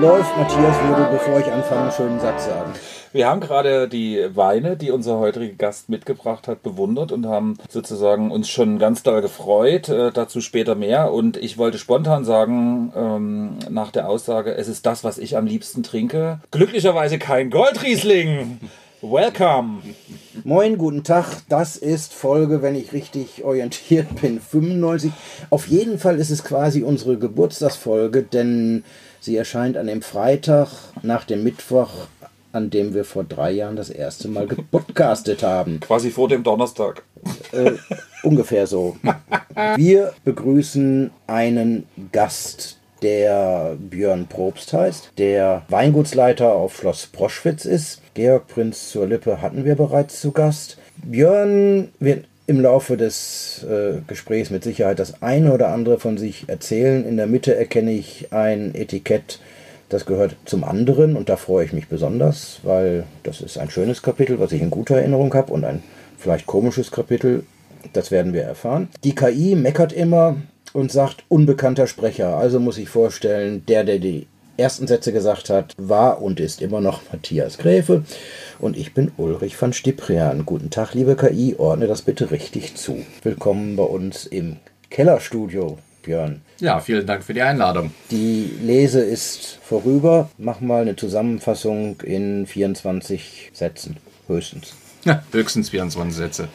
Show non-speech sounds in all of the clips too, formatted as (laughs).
läuft. Matthias würde, bevor ich anfange, einen schönen Satz sagen. Wir haben gerade die Weine, die unser heutiger Gast mitgebracht hat, bewundert und haben sozusagen uns schon ganz doll gefreut. Äh, dazu später mehr. Und ich wollte spontan sagen, ähm, nach der Aussage, es ist das, was ich am liebsten trinke. Glücklicherweise kein Goldriesling. Welcome. Moin, guten Tag. Das ist Folge, wenn ich richtig orientiert bin, 95. Auf jeden Fall ist es quasi unsere Geburtstagsfolge, denn sie erscheint an dem Freitag nach dem Mittwoch, an dem wir vor drei Jahren das erste Mal gepodcastet haben. Quasi vor dem Donnerstag. Äh, ungefähr so. Wir begrüßen einen Gast, der Björn Probst heißt, der Weingutsleiter auf Schloss Proschwitz ist. Georg Prinz zur Lippe hatten wir bereits zu Gast. Björn wird im Laufe des äh, Gesprächs mit Sicherheit das eine oder andere von sich erzählen. In der Mitte erkenne ich ein Etikett, das gehört zum anderen und da freue ich mich besonders, weil das ist ein schönes Kapitel, was ich in guter Erinnerung habe und ein vielleicht komisches Kapitel. Das werden wir erfahren. Die KI meckert immer, und sagt unbekannter Sprecher. Also muss ich vorstellen, der, der die ersten Sätze gesagt hat, war und ist immer noch Matthias Gräfe. Und ich bin Ulrich van Stiprian. Guten Tag, liebe KI, ordne das bitte richtig zu. Willkommen bei uns im Kellerstudio, Björn. Ja, vielen Dank für die Einladung. Die Lese ist vorüber. Mach mal eine Zusammenfassung in 24 Sätzen, höchstens. Ja, höchstens 24 Sätze.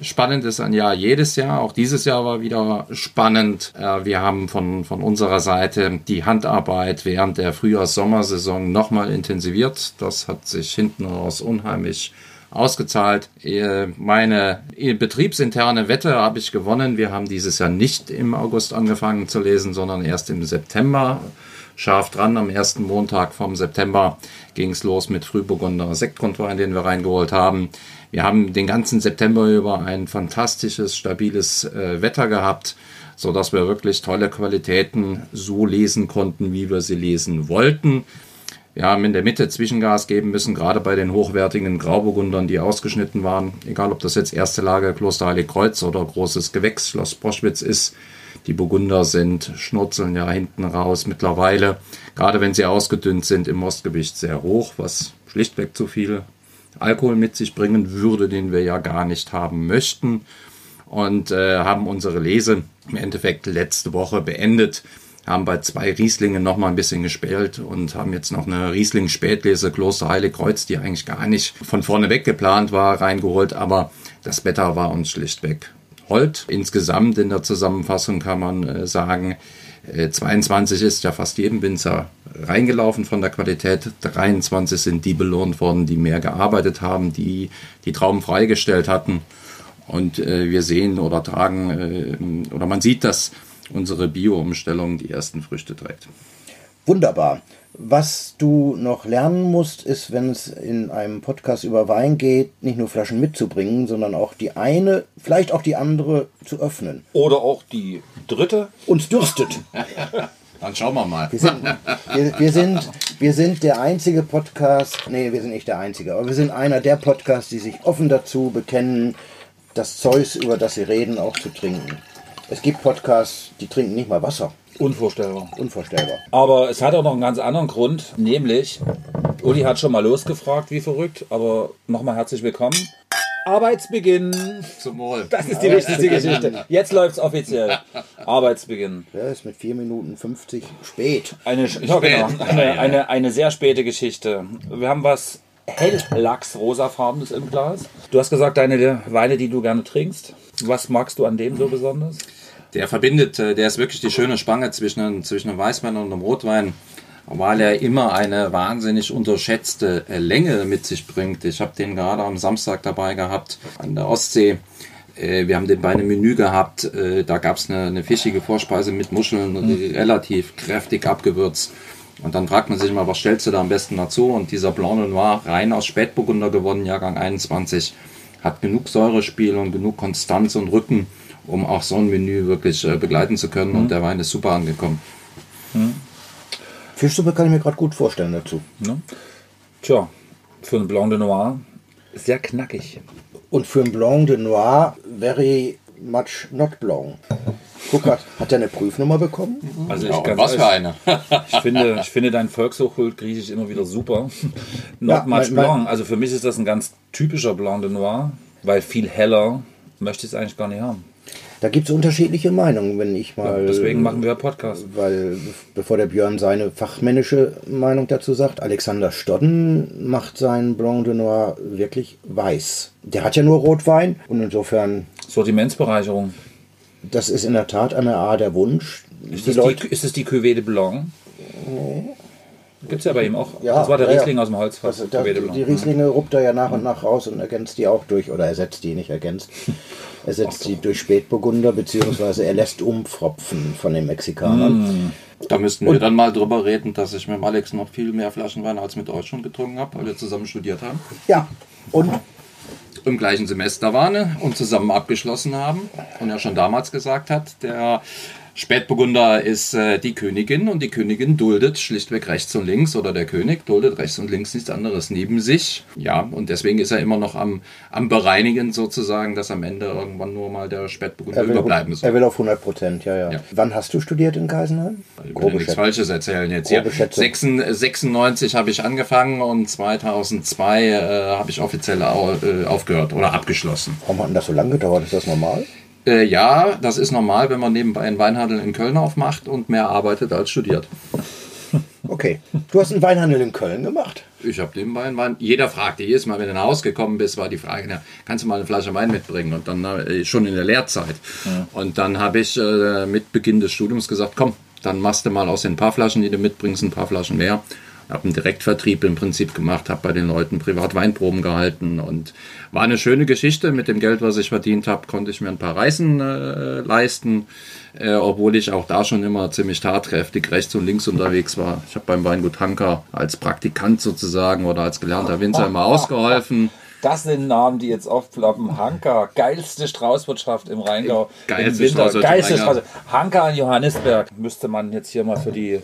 Spannend ist ein Jahr jedes Jahr. Auch dieses Jahr war wieder spannend. Äh, wir haben von, von unserer Seite die Handarbeit während der Frühjahrs-Sommersaison nochmal intensiviert. Das hat sich hinten raus unheimlich ausgezahlt. Äh, meine betriebsinterne Wette habe ich gewonnen. Wir haben dieses Jahr nicht im August angefangen zu lesen, sondern erst im September. Scharf dran, am ersten Montag vom September ging es los mit Frühburgunder Sektgrundwein, den wir reingeholt haben. Wir haben den ganzen September über ein fantastisches, stabiles äh, Wetter gehabt, so dass wir wirklich tolle Qualitäten so lesen konnten, wie wir sie lesen wollten. Wir haben in der Mitte Zwischengas geben müssen, gerade bei den hochwertigen Grauburgundern, die ausgeschnitten waren. Egal, ob das jetzt erste Lage Kloster Heiligkreuz oder großes Gewächs Schloss Boschwitz ist. Die Burgunder sind, schnurzeln ja hinten raus mittlerweile, gerade wenn sie ausgedünnt sind, im Mostgewicht sehr hoch, was schlichtweg zu viel Alkohol mit sich bringen würde, den wir ja gar nicht haben möchten. Und äh, haben unsere Lese im Endeffekt letzte Woche beendet, haben bei zwei Rieslingen noch mal ein bisschen gespielt und haben jetzt noch eine Riesling-Spätlese Kloster Heiligkreuz, die eigentlich gar nicht von vorne weg geplant war, reingeholt, aber das Wetter war uns schlichtweg hold. Insgesamt in der Zusammenfassung kann man äh, sagen, 22 äh, ist ja fast jedem Winzer reingelaufen von der Qualität. 23 sind die belohnt worden, die mehr gearbeitet haben, die die Trauben freigestellt hatten. Und äh, wir sehen oder tragen, oder man sieht, dass unsere Bio-Umstellung die ersten Früchte trägt. Wunderbar. Was du noch lernen musst, ist, wenn es in einem Podcast über Wein geht, nicht nur Flaschen mitzubringen, sondern auch die eine, vielleicht auch die andere zu öffnen. Oder auch die dritte. Uns dürstet. (laughs) Dann schauen wir mal. Wir sind, wir, wir, sind, wir sind der einzige Podcast, nee, wir sind nicht der einzige, aber wir sind einer der Podcasts, die sich offen dazu bekennen, das Zeus, über das sie reden, auch zu trinken. Es gibt Podcasts, die trinken nicht mal Wasser. Unvorstellbar. Unvorstellbar. Aber es hat auch noch einen ganz anderen Grund, nämlich, Uli hat schon mal losgefragt, wie verrückt, aber nochmal herzlich willkommen. Arbeitsbeginn. Zum Wohl. Das ist die wichtigste Geschichte. Jetzt läuft es offiziell. Arbeitsbeginn. Ja, ist mit 4 Minuten 50 spät. Eine, ja, genau. Eine, eine, eine sehr späte Geschichte. Wir haben was hell-lachs-rosafarbenes im Glas. Du hast gesagt, deine Weine, die du gerne trinkst. Was magst du an dem so besonders? Der verbindet, äh, der ist wirklich die schöne Spange zwischen, zwischen einem Weißwein und einem Rotwein, weil er immer eine wahnsinnig unterschätzte äh, Länge mit sich bringt. Ich habe den gerade am Samstag dabei gehabt an der Ostsee. Äh, wir haben den bei einem Menü gehabt. Da gab es eine, eine, fischige Vorspeise mit Muscheln, mhm. relativ kräftig abgewürzt. Und dann fragt man sich immer, was stellst du da am besten dazu? Und dieser Blanc Noir, rein aus Spätburgunder gewonnen, Jahrgang 21, hat genug Säurespiel und genug Konstanz und Rücken um auch so ein Menü wirklich äh, begleiten zu können. Mhm. Und der Wein ist super angekommen. Mhm. Fischsuppe kann ich mir gerade gut vorstellen dazu. Ne? Tja, für einen Blanc de Noir sehr knackig. Und für ein Blanc de Noir very much not blanc. Guck, hat, hat er eine Prüfnummer bekommen? Also Ja, ich, ganz was für eine. ich finde, ich finde dein Volkshochkult Griechisch immer wieder super. (laughs) Not Ja, much mein- Blanc. Also für mich ist das ein ganz typischer Blanc de Noir, weil viel heller möchte ich es eigentlich gar nicht haben. Da gibt es unterschiedliche Meinungen, wenn ich mal. Deswegen machen wir Podcast. Weil, bevor der Björn seine fachmännische Meinung dazu sagt, Alexander Stodden macht seinen Blanc de Noir wirklich weiß. Der hat ja nur Rotwein und insofern, Sortimentsbereicherung. das ist in der Tat eine A der Wunsch. Ist Die Leute, die, ist die Cuvée de Blanc? Gibt es ja bei ihm auch. Ja, das war der ja, ja. Riesling aus dem Holzfass. also da, Blanc. die Rieslinge ruppt er ja nach und nach raus und ergänzt die auch durch, oder ersetzt die nicht ergänzt. (laughs) Ersetzt die durch Spätburgunder, beziehungsweise er lässt umfropfen von den Mexikanern. Da müssten wir dann mal drüber reden, dass ich mit dem Alex noch viel mehr Flaschen Wein als mit euch schon getrunken habe, weil wir zusammen studiert haben. Ja, und Im gleichen Semester waren und zusammen abgeschlossen haben. Und er schon damals gesagt hat, der Spätburgunder ist äh, die Königin und die Königin duldet schlichtweg rechts und links oder der König duldet rechts und links nichts anderes neben sich. Ja, und deswegen ist er immer noch am, am Bereinigen sozusagen, dass am Ende irgendwann nur mal der Spätburgunder er will, überbleiben soll. er will auf 100 Prozent, ja, ja, Ja. Wann hast du studiert in Geisenheim? Ich Grobe nichts. Falsches erzählen jetzt hier. Grobe Schätzung. 96 96 habe ich angefangen und 2002 äh, habe ich offiziell au, äh, aufgehört oder abgeschlossen. Warum hat denn das so lange gedauert? Ist das normal? Äh, ja, das ist normal, wenn man nebenbei einen Weinhandel in Köln aufmacht und mehr arbeitet als studiert. (laughs) Okay. Du hast einen Weinhandel in Köln gemacht. Ich habe nebenbei einen Wein. Jeder fragte jedes Mal, wenn du nach Hause gekommen bist, war die Frage, na, kannst du mal eine Flasche Wein mitbringen? Und dann äh, schon in der Lehrzeit. Und dann habe ich äh, mit Beginn des Studiums gesagt, komm, dann machst du mal aus den paar Flaschen, die du mitbringst, ein paar Flaschen mehr. Habe einen Direktvertrieb im Prinzip gemacht, habe bei den Leuten privat Weinproben gehalten und war eine schöne Geschichte. Mit dem Geld, was ich verdient habe, konnte ich mir ein paar Reisen äh, leisten, äh, obwohl ich auch da schon immer ziemlich tatkräftig rechts und links unterwegs war. Ich habe beim Weingut Hanker als Praktikant sozusagen oder als gelernter Winzer immer ausgeholfen. Das sind Namen, die jetzt aufploppen. Hanka, geilste Straußwirtschaft im Rheingau. Geilste Im Winter, Straußwirtschaft im geilste. Strauß. Hanka in Johannisberg müsste man jetzt hier mal für die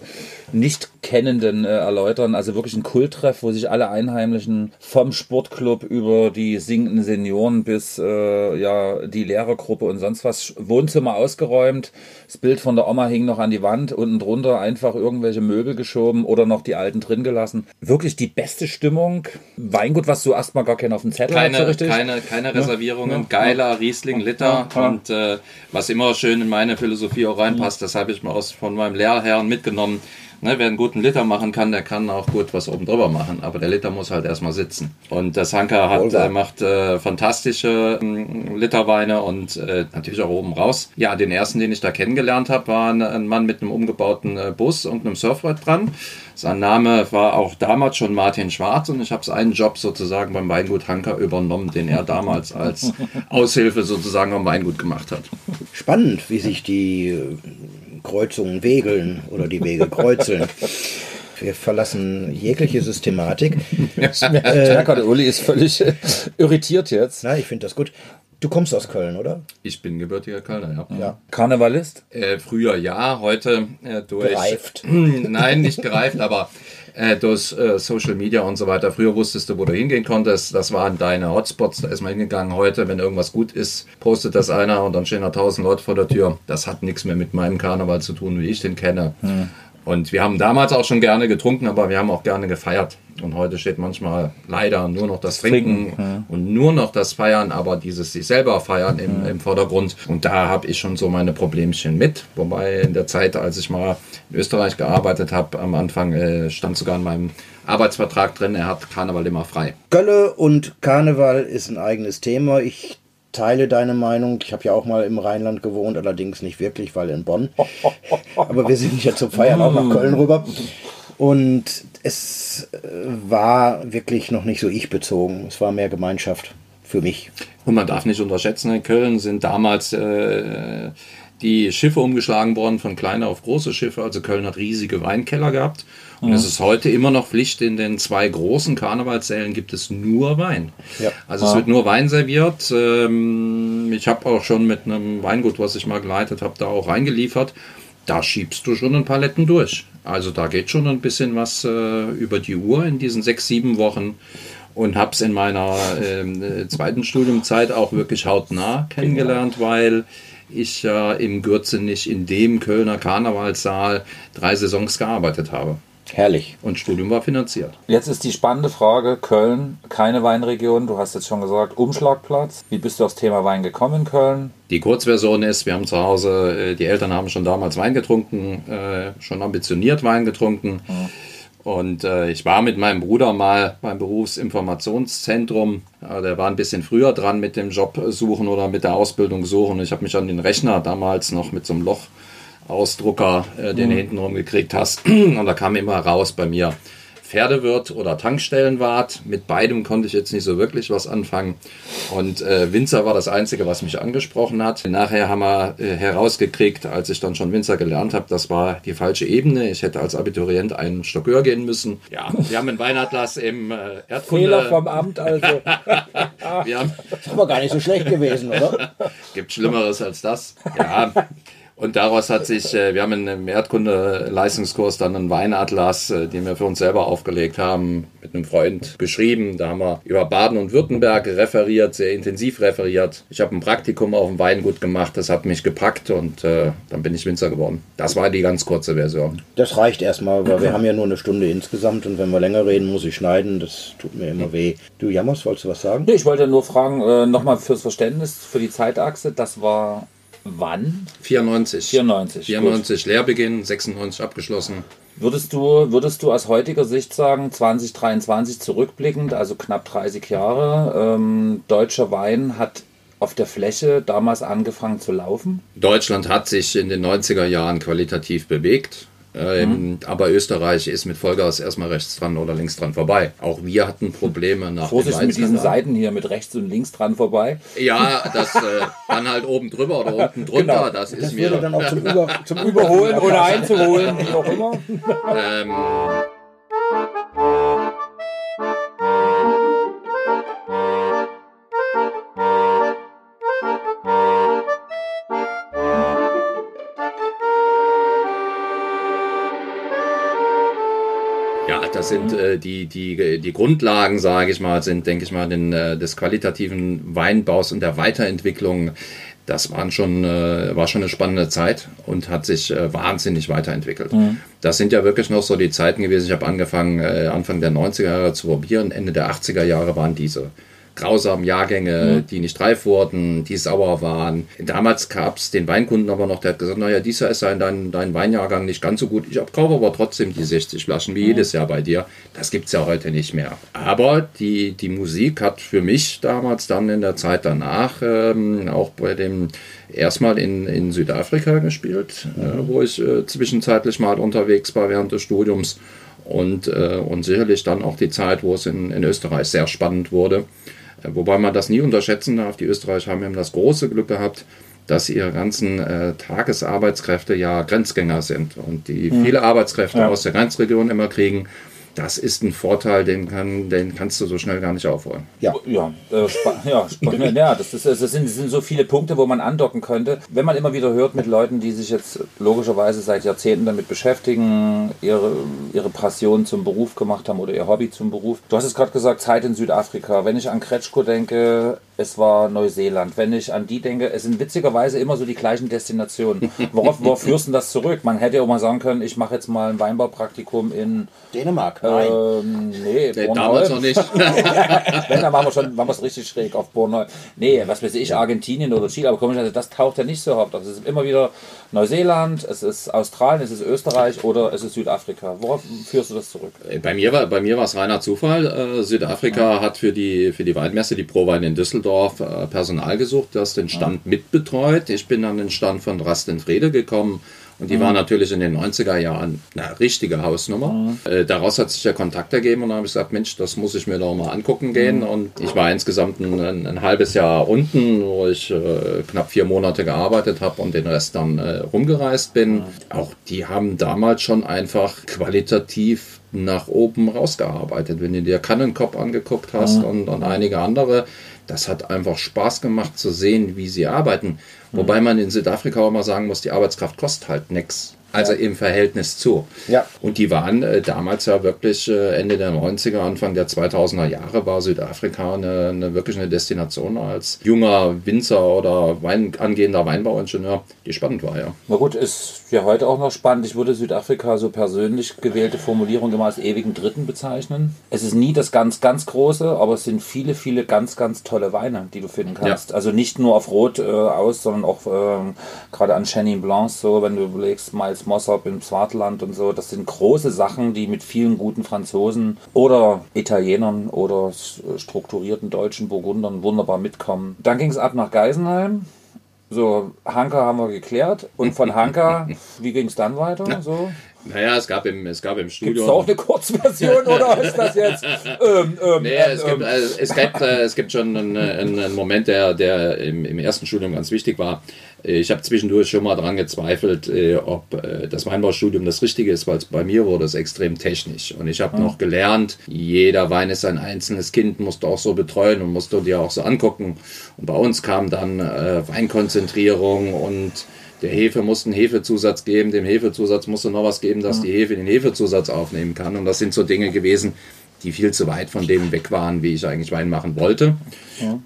Nicht-Kennenden äh, erläutern. Also wirklich ein Kulttreff, wo sich alle Einheimlichen vom Sportclub über die singenden Senioren bis äh, ja die Lehrergruppe und sonst was Wohnzimmer ausgeräumt. Das Bild von der Oma hing noch an die Wand, unten drunter einfach irgendwelche Möbel geschoben oder noch die alten drin gelassen. Wirklich die beste Stimmung. Weingut, was du erstmal gar keinen auf dem Zettel hast, so Keine, richtig. keine, keine Reservierungen, geiler Riesling Liter Ja. und äh, was immer schön in meine Philosophie auch reinpasst, das habe ich mal aus, von meinem Lehrherrn mitgenommen. Ne, wer einen guten Liter machen kann, der kann auch gut was oben drüber machen, aber der Liter muss halt erstmal sitzen. Und das Hanker hat, äh, macht äh, fantastische ähm, Literweine und äh, natürlich auch oben raus. Ja, den ersten, den ich da kennengelernt habe, war ein, ein Mann mit einem umgebauten äh, Bus und einem Surfbrett dran. Sein Name war auch damals schon Martin Schwarz und ich habe seinen Job sozusagen beim Weingut Hanker übernommen, den er damals als (laughs) Aushilfe sozusagen am Weingut gemacht hat. Spannend, wie sich die äh, Kreuzungen wegeln oder die Wege (laughs) kreuzeln. Wir verlassen jegliche Systematik. Ich merke, der Uli ist völlig (laughs) irritiert jetzt. Na, ich finde das gut. Du kommst aus Köln, oder? Ich bin gebürtiger Kölner, ja. Ja. Karnevalist? Äh, früher ja, heute äh, durch. Gereift. Nein, nicht gereift, aber äh, durch äh, Social Media und so weiter. Früher wusstest du, wo du hingehen konntest. Das waren deine Hotspots. Da ist man hingegangen. Heute, wenn irgendwas gut ist, postet das einer und dann stehen da tausend Leute vor der Tür. Das hat nichts mehr mit meinem Karneval zu tun, wie ich den kenne. Und wir haben damals auch schon gerne getrunken, aber wir haben auch gerne gefeiert. Und heute steht manchmal leider nur noch das Trinken und nur noch das Feiern, aber dieses sich selber feiern im, im Vordergrund. Und da habe ich schon so meine Problemchen mit. Wobei in der Zeit, als ich mal in Österreich gearbeitet habe, am Anfang äh, stand sogar in meinem Arbeitsvertrag drin, er hat Karneval immer frei. Gölle und Karneval ist ein eigenes Thema. Ich teile deine Meinung. Ich habe ja auch mal im Rheinland gewohnt, allerdings nicht wirklich, weil in Bonn. (laughs) Aber wir sind ja zum Feiern auch nach Köln rüber. Und es äh, war wirklich noch nicht so ich-bezogen. Es war mehr Gemeinschaft für mich. Und man darf nicht unterschätzen, in Köln sind damals äh, die Schiffe umgeschlagen worden von kleiner auf große Schiffe. Also Köln hat riesige Weinkeller gehabt. Und es ist heute immer noch Pflicht, in den zwei großen Karnevalssälen gibt es nur Wein. Ja. Also es wird nur Wein serviert. Ähm, ich habe auch schon mit einem Weingut, was ich mal geleitet habe, da auch reingeliefert. Da schiebst du schon ein paar Letten durch. Also da geht schon ein bisschen was äh, über die Uhr in diesen sechs, sieben Wochen. und habe es in meiner ähm, äh, zweiten Studiumzeit auch wirklich hautnah kennengelernt, weil ich ja im Gürzenich in dem Kölner Karnevalssaal drei Saisons gearbeitet habe. Herrlich. Und Studium war finanziert. Jetzt ist die spannende Frage: Köln, keine Weinregion. Du hast jetzt schon gesagt, Umschlagplatz. Wie bist du aufs Thema Wein gekommen in Köln? Die Kurzversion ist, wir haben zu Hause, äh, die Eltern haben schon damals Wein getrunken, äh, schon ambitioniert Wein getrunken. Mhm. Und äh, ich war mit meinem Bruder mal beim Berufsinformationszentrum. Ja, der war ein bisschen früher dran mit dem Job suchen oder mit der Ausbildung suchen. Ich habe mich an den Rechner damals noch mit so einem Loch Ausdrucker, äh, den mhm. du hintenrum gekriegt hast. (clears throat) Und da kam immer raus bei mir Pferdewirt oder Tankstellenwart. Mit beidem konnte ich jetzt nicht so wirklich was anfangen. Und äh, Winzer war das Einzige, was mich angesprochen hat. Nachher haben wir äh, herausgekriegt, als ich dann schon Winzer gelernt habe, das war die falsche Ebene. Ich hätte als Abiturient einen Stock höher gehen müssen. Ja, wir haben einen Weinatlas im äh, Erdkunde. Fehler vom Amt also. (laughs) wir haben das ist aber gar nicht so schlecht gewesen, oder? Gibt Schlimmeres als das. Ja, und daraus hat sich, äh, wir haben in einem Erdkunde-Leistungskurs dann einen Weinatlas, äh, den wir für uns selber aufgelegt haben, mit einem Freund geschrieben. Da haben wir über Baden und Württemberg referiert, sehr intensiv referiert. Ich habe ein Praktikum auf dem Weingut gemacht, das hat mich gepackt und äh, dann bin ich Winzer geworden. Das war die ganz kurze Version. Das reicht erstmal, weil wir haben ja nur eine Stunde insgesamt und wenn wir länger reden, muss ich schneiden. Das tut mir immer weh. Du, Jammers, wolltest du was sagen? Nee, ich wollte nur fragen, äh, nochmal fürs Verständnis, für die Zeitachse, das war Wann? 94. 94. 94 gut. Lehrbeginn, 96 abgeschlossen. Würdest du, würdest du aus heutiger Sicht sagen, 2023 zurückblickend, also knapp 30 Jahre, ähm, deutscher Wein hat auf der Fläche damals angefangen zu laufen? Deutschland hat sich in den 90er Jahren qualitativ bewegt. Ähm, mhm. Aber Österreich ist mit Vollgas erstmal rechts dran oder links dran vorbei. Auch wir hatten Probleme nach Vorsicht mit diesen Seiten hier mit rechts und links dran vorbei. Ja, das äh, dann halt oben drüber oder (laughs) unten drunter. Genau. Das, das ist mir dann auch zum, Über, zum (laughs) Überholen oder einzuholen, wie auch immer. Ähm, Das sind äh, die, die, die Grundlagen, sage ich mal, sind, denke ich mal, den, äh, des qualitativen Weinbaus und der Weiterentwicklung. Das waren schon, äh, war schon eine spannende Zeit und hat sich äh, wahnsinnig weiterentwickelt. Mhm. Das sind ja wirklich noch so die Zeiten gewesen. Ich habe angefangen, äh, Anfang der 90er Jahre zu probieren. Ende der 80er Jahre waren diese grausamen Jahrgänge, mhm. die nicht reif wurden, die sauer waren. Damals gab es den Weinkunden aber noch, der hat gesagt, naja, dieser ist dein, dein Weinjahrgang nicht ganz so gut. Ich kaufe aber trotzdem die 60 Flaschen, wie mhm. jedes Jahr bei dir. Das gibt es ja heute nicht mehr. Aber die, die Musik hat für mich damals dann in der Zeit danach ähm, auch bei dem erstmal in, in Südafrika gespielt, mhm. äh, wo ich äh, zwischenzeitlich mal unterwegs war während des Studiums. Und, äh, und sicherlich dann auch die Zeit, wo es in, in Österreich sehr spannend wurde. Wobei man das nie unterschätzen darf. Die Österreicher haben eben das große Glück gehabt, dass ihre ganzen äh, Tagesarbeitskräfte ja Grenzgänger sind und die mhm. viele Arbeitskräfte ja. aus der Grenzregion immer kriegen das ist ein Vorteil, den, kann, den kannst du so schnell gar nicht aufholen. Ja, ja, äh, ja, ja das, ist, das, sind, das sind so viele Punkte, wo man andocken könnte. Wenn man immer wieder hört mit Leuten, die sich jetzt logischerweise seit Jahrzehnten damit beschäftigen, ihre, ihre Passion zum Beruf gemacht haben oder ihr Hobby zum Beruf. Du hast es gerade gesagt, Zeit in Südafrika. Wenn ich an Kretschko denke, es war Neuseeland. Wenn ich an die denke, es sind witzigerweise immer so die gleichen Destinationen. Worauf, (laughs) worauf führst du das zurück? Man hätte ja auch mal sagen können, ich mache jetzt mal ein Weinbaupraktikum in Dänemark. Ähm, nee, nee damals noch nicht. (laughs) (laughs) Wenn, dann machen wir schon, machen wir es richtig schräg auf Bornholm. Nee, was weiß ich, Argentinien oder Chile, aber komischerweise, das taucht ja nicht so hauptsächlich. Also es ist immer wieder Neuseeland, es ist Australien, es ist Österreich oder es ist Südafrika. Worauf führst du das zurück? Bei mir war, bei mir war es reiner Zufall. Äh, Südafrika ja. hat für die, für die Weinmesse, die Pro-Wein in Düsseldorf, äh, Personal gesucht, das den Stand ja. mitbetreut. Ich bin an den Stand von Rastenfrede gekommen und die mhm. war natürlich in den 90er Jahren eine richtige Hausnummer. Mhm. Äh, daraus hat sich der Kontakt ergeben und dann habe ich gesagt, Mensch, das muss ich mir doch mal angucken gehen. Mhm. Und ich war insgesamt ein, ein, ein, halbes Jahr unten, wo ich äh, knapp vier Monate gearbeitet habe und den Rest dann äh, rumgereist bin. Auch die haben damals schon einfach qualitativ nach oben rausgearbeitet. Wenn du dir Kannenkopf angeguckt hast mhm. und, und einige andere, das hat einfach Spaß gemacht zu sehen, wie sie arbeiten. Wobei man in Südafrika auch mal sagen muss, die Arbeitskraft kostet halt nichts. Also im Verhältnis zu. Ja. Und die waren äh, damals ja wirklich äh, Ende der 90er, Anfang der 2000er Jahre war Südafrika eine, eine wirklich eine Destination als junger Winzer oder Wein, angehender Weinbauingenieur, die spannend war, ja. Na gut, ist ja heute auch noch spannend. Ich würde Südafrika so persönlich gewählte Formulierung immer als ewigen Dritten bezeichnen. Es ist nie das ganz, ganz große, aber es sind viele, viele ganz, ganz tolle Weine, die du finden kannst. Ja. Also nicht nur auf Rot äh, aus, sondern auch ähm, gerade an Chenin Blanc, so wenn du überlegst, Miles Mossop im Swartland und so. Das sind große Sachen, die mit vielen guten Franzosen oder Italienern oder s- strukturierten deutschen Burgundern wunderbar mitkommen. Dann ging es ab nach Geisenheim. So, Hanka haben wir geklärt. Und von Hanka, (laughs) wie ging es dann weiter? So? Naja, es gab im, es gab im Gibt Studio. es auch eine Kurzversion oder (laughs) ist das jetzt? Ähm, ähm, Nee, ähm, es, gibt, ähm, also, es, gibt, äh, es gibt schon einen, einen, Moment, der, der im, im ersten Studium ganz wichtig war. Ich habe zwischendurch schon mal dran gezweifelt, äh, ob äh, das Weinbaustudium das Richtige ist, weil bei mir wurde es extrem technisch. Und ich habe noch gelernt, jeder Wein ist ein einzelnes Kind, musst du auch so betreuen und musst du dir auch so angucken. Und bei uns kam dann äh, Weinkonzentrierung und der Hefe musste einen Hefezusatz geben, dem Hefezusatz musste noch was geben, dass die Hefe den Hefezusatz aufnehmen kann. Und das sind so Dinge gewesen, die viel zu weit von dem weg waren, wie ich eigentlich Wein machen wollte.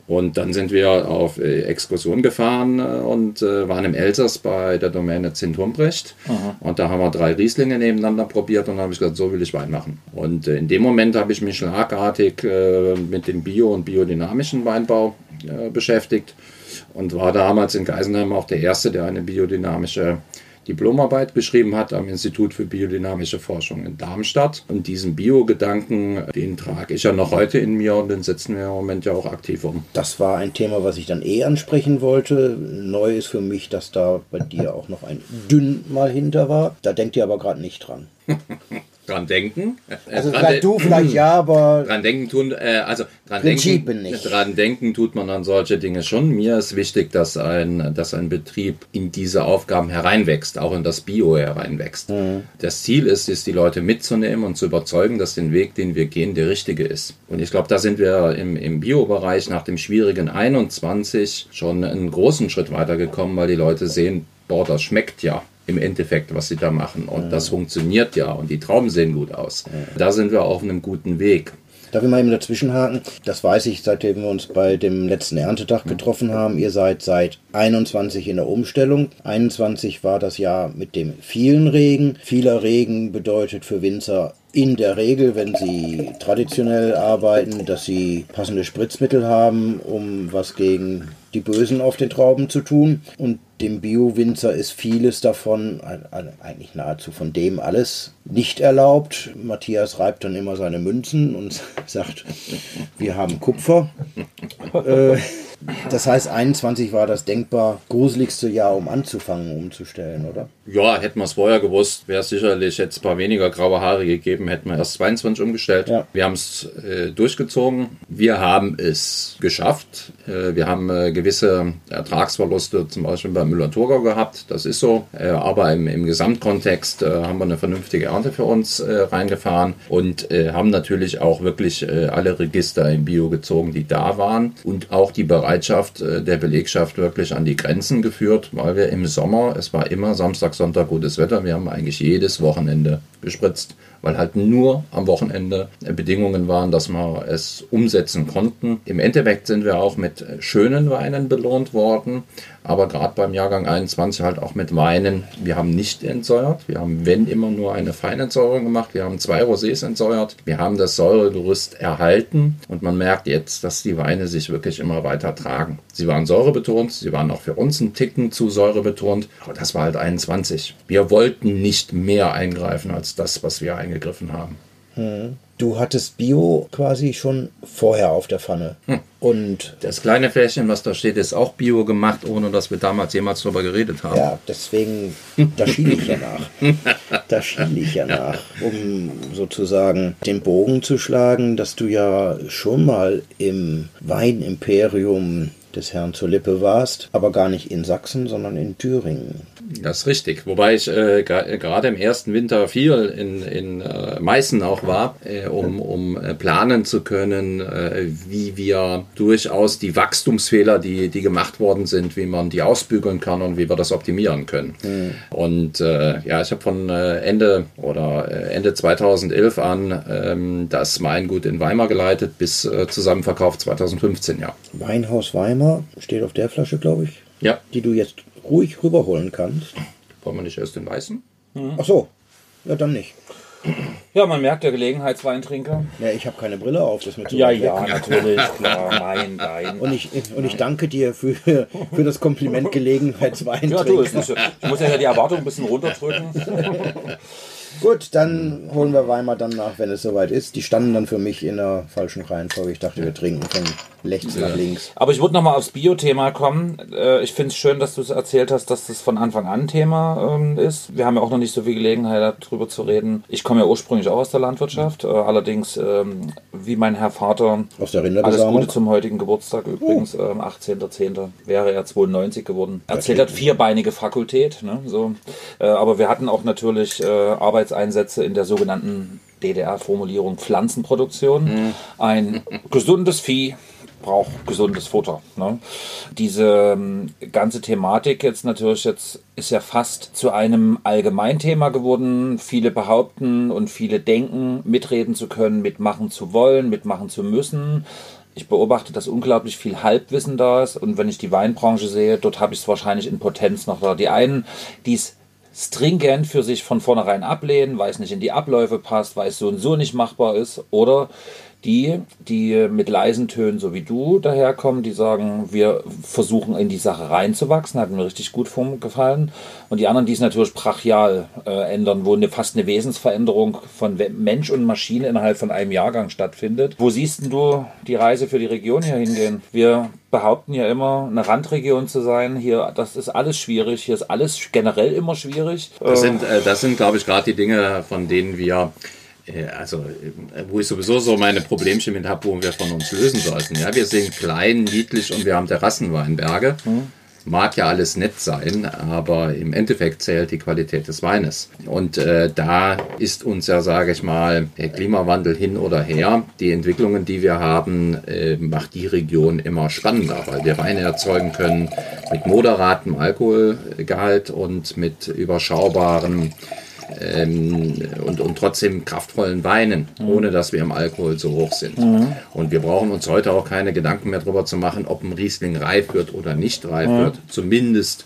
Und dann sind wir auf äh, Exkursion gefahren äh, und äh, waren im Elsass bei der Domäne Zint-Humbrecht. Und da haben wir drei Rieslinge nebeneinander probiert und dann habe ich gesagt, so will ich Wein machen. Und in dem Moment habe ich mich schlagartig mit dem Bio- und biodynamischen Weinbau beschäftigt und war damals in Geisenheim auch der Erste, der eine biodynamische Diplomarbeit geschrieben hat am Institut für biodynamische Forschung in Darmstadt. Und diesen Bio-Gedanken, den trage ich ja noch heute in mir und den setzen wir im Moment ja auch aktiv um. Das war ein Thema, was ich dann eh ansprechen wollte. Neu ist für mich, dass da bei dir auch noch ein Dünn mal hinter war. Da denkt ihr aber gerade nicht dran. (laughs) Dran denken. äh, Also dran du, vielleicht ja, aber (clears throat) Dran denken tun, äh, also dran Prinzipe denken, nicht. dran denken tut man an solche Dinge schon. Mir ist wichtig, dass ein, dass ein Betrieb in diese Aufgaben hereinwächst, auch in das Bio hereinwächst. Mhm. Das Ziel ist es, die Leute mitzunehmen und zu überzeugen, dass den Weg, den wir gehen, der richtige ist. Und ich glaube, da sind wir im, im Bio-Bereich nach dem schwierigen 21 schon einen großen Schritt weitergekommen, weil die Leute sehen, boah, das schmeckt ja im Endeffekt, was sie da machen. Und das funktioniert ja und die Trauben sehen gut aus. Da sind wir auf einem guten Weg. Darf ich mal eben dazwischenhaken? Das weiß ich, seitdem wir uns bei dem letzten Erntetag getroffen haben. Ihr seid seit 21 in der Umstellung. 21 war das Jahr mit dem vielen Regen. Vieler Regen bedeutet für Winzer in der Regel, wenn sie traditionell arbeiten, dass sie passende Spritzmittel haben, um was gegen die Bösen auf den Trauben zu tun. Und dem Bio-Winzer ist vieles davon, eigentlich nahezu von dem alles, nicht erlaubt. Matthias reibt dann immer seine Münzen und (laughs) sagt, wir haben Kupfer. Äh, das heißt, 21 war das denkbar gruseligste Jahr, um anzufangen, umzustellen, oder? Ja, hätten wir es vorher gewusst, wäre es sicherlich jetzt ein paar weniger graue Haare gegeben, hätten wir erst 22 umgestellt. Ja. Wir haben es äh, durchgezogen. Wir haben es geschafft. Äh, wir haben äh, gewisse Ertragsverluste zum Beispiel bei Müller-Thurgau gehabt. Das ist so. Äh, aber im, im Gesamtkontext äh, haben wir eine vernünftige Ernte für uns äh, reingefahren und haben natürlich auch wirklich alle Register im Bio gezogen, die da waren und auch die Bereitschaft der Belegschaft wirklich an die Grenzen geführt, weil wir im Sommer, es war immer Samstag, Sonntag gutes Wetter, wir haben eigentlich jedes Wochenende gespritzt, weil halt nur am Wochenende Bedingungen waren, dass wir es umsetzen konnten. Im Endeffekt sind wir auch mit schönen Weinen belohnt worden, aber gerade beim Jahrgang 21 halt auch mit Weinen. Wir haben nicht entsäuert, wir haben wenn immer nur eine Feinentsäuerung gemacht, wir haben zwei Rosés entsäuert, wir haben das Säuregerüst erhalten und man merkt jetzt, dass die Weine sich wirklich immer weiter tragen. Sie waren säurebetont, sie waren auch für uns ein Ticken zu säurebetont, aber das war halt 21. Wir wollten nicht mehr eingreifen als das, was wir eingegriffen haben. Du hattest Bio quasi schon vorher auf der Pfanne. Und Das kleine Fläschchen, was da steht, ist auch Bio gemacht, ohne dass wir damals jemals darüber geredet haben. ja, deswegen, da schiele ich ja nach. (laughs) Da schiele ich ja nach, um sozusagen den Bogen zu schlagen, dass du ja schon mal im Weinimperium des Herrn zur Lippe warst, aber gar nicht in Sachsen, sondern in Thüringen. Das ist richtig. Wobei ich äh, gerade im ersten Winter viel in, in äh, Meißen auch war, äh, um, um äh, planen zu können, äh, wie wir durchaus die Wachstumsfehler, die, die gemacht worden sind, wie man die ausbügeln kann und wie wir das optimieren können. Mhm. Und äh, ja, ich habe von Ende oder Ende 2011 an ähm, das Weingut in Weimar geleitet bis Zusammenverkauf 2015, ja. Weinhaus Weimar steht auf der Flasche, glaube ich. Ja. Die du jetzt ruhig rüberholen kannst. Wollen wir nicht erst den weißen? Mhm. Ach so, ja dann nicht. Ja, man merkt der Gelegenheitsweintrinker. Ja, ich habe keine Brille auf, das mit so Ja, ja, weg. natürlich, klar, nein, nein. Und ich, und ich danke dir für, für das Kompliment (laughs) Gelegenheitsweintrinker. Ja, du, ich muss ja die Erwartung ein bisschen runterdrücken. (laughs) Gut, dann holen wir Weimar dann nach, wenn es soweit ist. Die standen dann für mich in der falschen Reihenfolge. Ich dachte, wir trinken von rechts ja. nach links. Aber ich würde nochmal aufs Bio-Thema kommen. Äh, ich finde es schön, dass du es erzählt hast, dass das von Anfang an Thema ähm, ist. Wir haben ja auch noch nicht so viel Gelegenheit, darüber zu reden. Ich komme ja ursprünglich auch aus der Landwirtschaft. Äh, allerdings, ähm, wie mein Herr Vater, aus der alles Gute zum heutigen Geburtstag übrigens, oh. 18.10. wäre er 92 geworden. Erzählt hat vierbeinige Fakultät. Ne? So. Äh, aber wir hatten auch natürlich Arbeitseinsätze in der sogenannten DDR-Formulierung Pflanzenproduktion. Mhm. Ein gesundes Vieh braucht gesundes Futter. Ne? Diese ähm, ganze Thematik jetzt natürlich jetzt ist ja fast zu einem Allgemeinthema geworden. Viele behaupten und viele denken, mitreden zu können, mitmachen zu wollen, mitmachen zu müssen. Ich beobachte, dass unglaublich viel Halbwissen da ist und wenn ich die Weinbranche sehe, dort habe ich es wahrscheinlich in Potenz noch da. Die einen, die es stringent für sich von vornherein ablehnen, weil es nicht in die Abläufe passt, weil es so und so nicht machbar ist, oder die, die mit leisen Tönen, so wie du, daherkommen, die sagen, wir versuchen in die Sache reinzuwachsen, hat mir richtig gut gefallen. Und die anderen, die es natürlich brachial äh, ändern, wo eine, fast eine Wesensveränderung von Mensch und Maschine innerhalb von einem Jahrgang stattfindet. Wo siehst du die Reise für die Region hier hingehen? Wir behaupten ja immer, eine Randregion zu sein. Hier, das ist alles schwierig. Hier ist alles generell immer schwierig. Das sind, äh, das sind glaube ich, gerade die Dinge, von denen wir äh, also äh, wo ich sowieso so meine Problemchen mit habe, wo wir von uns lösen sollten. Ja, wir sind klein, niedlich und wir haben Terrassenweinberge. Mhm. Mag ja alles nett sein, aber im Endeffekt zählt die Qualität des Weines. Und äh, da ist uns ja, sage ich mal, der Klimawandel hin oder her. Die Entwicklungen, die wir haben, äh, macht die Region immer spannender, weil wir Weine erzeugen können mit moderatem Alkoholgehalt und mit überschaubaren ähm, und, und trotzdem kraftvollen Weinen, mhm. ohne dass wir im Alkohol so hoch sind. Mhm. Und wir brauchen uns heute auch keine Gedanken mehr darüber zu machen, ob ein Riesling reif wird oder nicht reif mhm. wird. Zumindest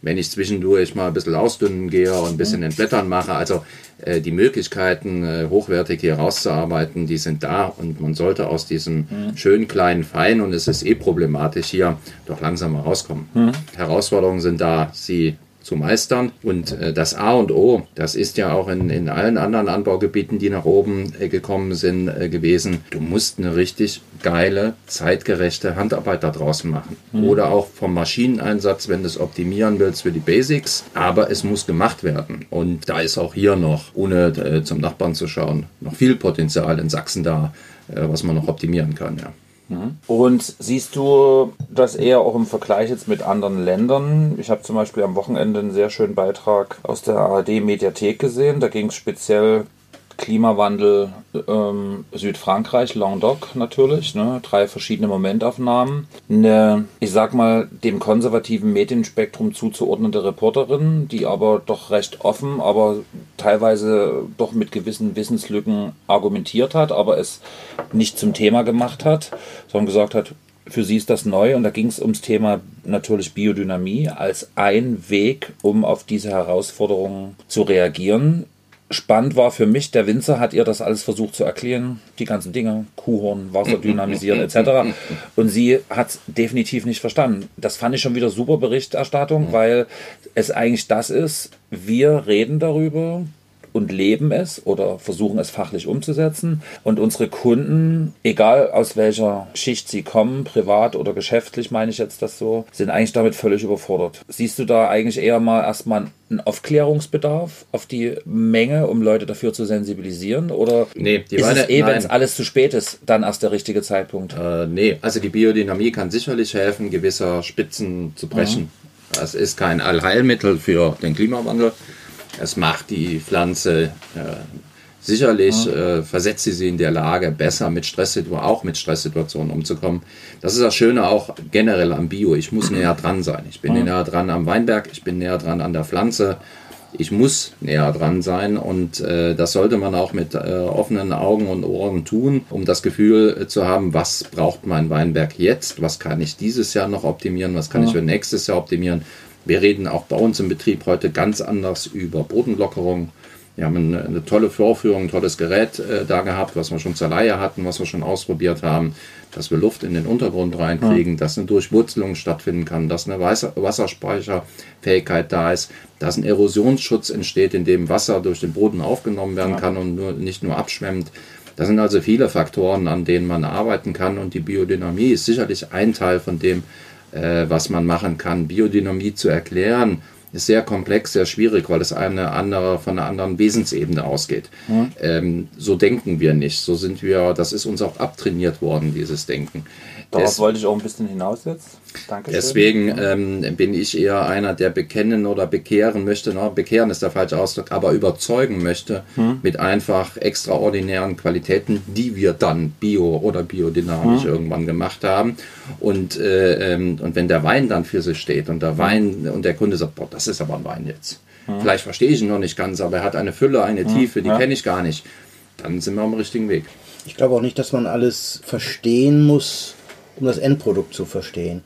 wenn ich zwischendurch mal ein bisschen ausdünnen gehe und ein bisschen entblättern mache. Also äh, die Möglichkeiten, äh, hochwertig hier rauszuarbeiten, die sind da und man sollte aus diesem mhm. schönen kleinen Fein, und es ist eh problematisch hier, doch langsam mal rauskommen. Mhm. Herausforderungen sind da, sie zu meistern. Und äh, das A und O, das ist ja auch in, in allen anderen Anbaugebieten, die nach oben äh, gekommen sind, äh, gewesen. Du musst eine richtig geile, zeitgerechte Handarbeit da draußen machen. Mhm. Oder auch vom Maschineneinsatz, wenn du es optimieren willst für die Basics. Aber es muss gemacht werden. Und da ist auch hier noch, ohne äh, zum Nachbarn zu schauen, noch viel Potenzial in Sachsen da, äh, was man noch optimieren kann. Ja. Und siehst du das eher auch im Vergleich jetzt mit anderen Ländern? Ich habe zum Beispiel am Wochenende einen sehr schönen Beitrag aus der ARD-Mediathek gesehen. Da ging es speziell Klimawandel ähm, Südfrankreich, Languedoc natürlich, ne? drei verschiedene Momentaufnahmen. Eine, ich sag mal, dem konservativen Medienspektrum zuzuordnende Reporterin, die aber doch recht offen, aber teilweise doch mit gewissen Wissenslücken argumentiert hat, aber es nicht zum Thema gemacht hat, sondern gesagt hat, für sie ist das neu und da ging es ums Thema natürlich Biodynamie als ein Weg, um auf diese Herausforderungen zu reagieren spannend war für mich, der Winzer hat ihr das alles versucht zu erklären, die ganzen Dinge, Kuhhorn, Wasser dynamisieren etc. (laughs) Und sie hat es definitiv nicht verstanden. Das fand ich schon wieder super Berichterstattung, weil es eigentlich das ist, wir reden darüber, und leben es oder versuchen es fachlich umzusetzen. Und unsere Kunden, egal aus welcher Schicht sie kommen, privat oder geschäftlich, meine ich jetzt das so, sind eigentlich damit völlig überfordert. Siehst du da eigentlich eher mal erstmal einen Aufklärungsbedarf auf die Menge, um Leute dafür zu sensibilisieren? Oder nee, ist Weine, es eh, wenn es alles zu spät ist, dann erst der richtige Zeitpunkt? Äh, nee, also die Biodynamie kann sicherlich helfen, gewisse Spitzen zu brechen. Mhm Das ist kein Allheilmittel für den Klimawandel. Es macht die Pflanze äh, sicherlich, äh, versetzt sie sie in der Lage, besser mit Stresssituationen, auch mit Stresssituationen umzukommen. Das ist das Schöne auch generell am Bio. Ich muss näher dran sein. Ich bin näher dran am Weinberg, ich bin näher dran an der Pflanze. Ich muss näher dran sein und äh, das sollte man auch mit äh, offenen Augen und Ohren tun, um das Gefühl äh, zu haben, was braucht mein Weinberg jetzt, was kann ich dieses Jahr noch optimieren, was kann ich für nächstes Jahr optimieren. Wir reden auch bei uns im Betrieb heute ganz anders über Bodenlockerung. Wir haben eine, eine tolle Vorführung, ein tolles Gerät äh, da gehabt, was wir schon zur Leihe hatten, was wir schon ausprobiert haben, dass wir Luft in den Untergrund reinkriegen, dass eine Durchwurzelung stattfinden kann, dass eine Wasser Wasserspeicherfähigkeit da ist, dass ein Erosionsschutz entsteht, in dem Wasser durch den Boden aufgenommen werden kann und nur, nicht nur abschwemmt. Das sind also viele Faktoren, an denen man arbeiten kann und die Biodynamie ist sicherlich ein Teil von dem, was man machen kann. Biodynamie zu erklären, ist sehr komplex, sehr schwierig, weil es eine andere von einer anderen Wesensebene ausgeht. Mhm. Ähm, so denken wir nicht. So sind wir, das ist uns auch abtrainiert worden, dieses Denken. Darauf Des, wollte ich auch ein bisschen hinaus jetzt. Danke. Deswegen ähm, bin ich eher einer, der bekennen oder bekehren möchte. Na, bekehren ist der falsche Ausdruck, aber überzeugen möchte mhm. mit einfach extraordinären Qualitäten, die wir dann bio oder biodynamisch mhm. irgendwann gemacht haben. Und, äh, ähm, und wenn der Wein dann für sich steht und der Wein und der Kunde sagt, boah, das ist aber ein Wein jetzt. Mhm. Vielleicht verstehe ich ihn noch nicht ganz, aber er hat eine Fülle, eine mhm. Tiefe, die ja. kenne ich gar nicht. Dann sind wir am richtigen Weg. Ich glaube auch nicht, dass man alles verstehen muss, um das Endprodukt zu verstehen.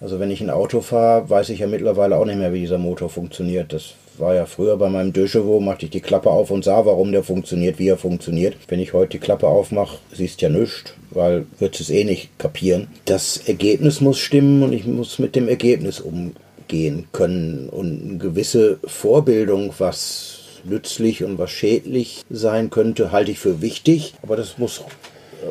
Also wenn ich ein Auto fahre, weiß ich ja mittlerweile auch nicht mehr, wie dieser Motor funktioniert. Das war ja früher bei meinem Döschewo, machte ich die Klappe auf und sah, warum der funktioniert, wie er funktioniert. Wenn ich heute die Klappe aufmache, siehst ja nichts, weil wird es eh nicht kapieren. Das Ergebnis muss stimmen und ich muss mit dem Ergebnis umgehen können. Und eine gewisse Vorbildung, was nützlich und was schädlich sein könnte, halte ich für wichtig. Aber das muss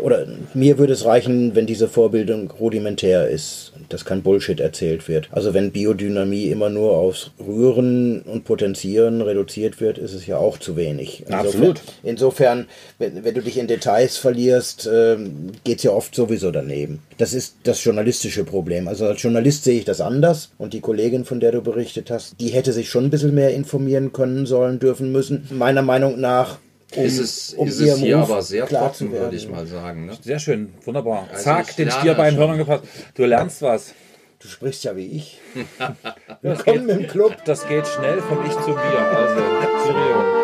oder mir würde es reichen, wenn diese Vorbildung rudimentär ist, dass kein Bullshit erzählt wird. Also wenn Biodynamie immer nur aufs Rühren und Potenzieren reduziert wird, ist es ja auch zu wenig. Insofern, Absolut. Insofern, wenn, wenn, du dich in Details verlierst, äh, geht es ja oft sowieso daneben. Das ist das journalistische Problem. Also als Journalist sehe ich das anders und die Kollegin, von der du berichtet hast, die hätte sich schon ein bisschen mehr informieren können, sollen, dürfen müssen. Meiner Meinung nach um, ist es, um ist es hier Ruf aber sehr trocken, würde ich mal sagen. Ne? Sehr schön, wunderbar. Also Zack, den Stier bei den Hörnern gepasst. Du lernst was. Du sprichst ja wie ich. (laughs) Willkommen geht, im Club. Das geht schnell von ich zu mir. Also, Cheerio.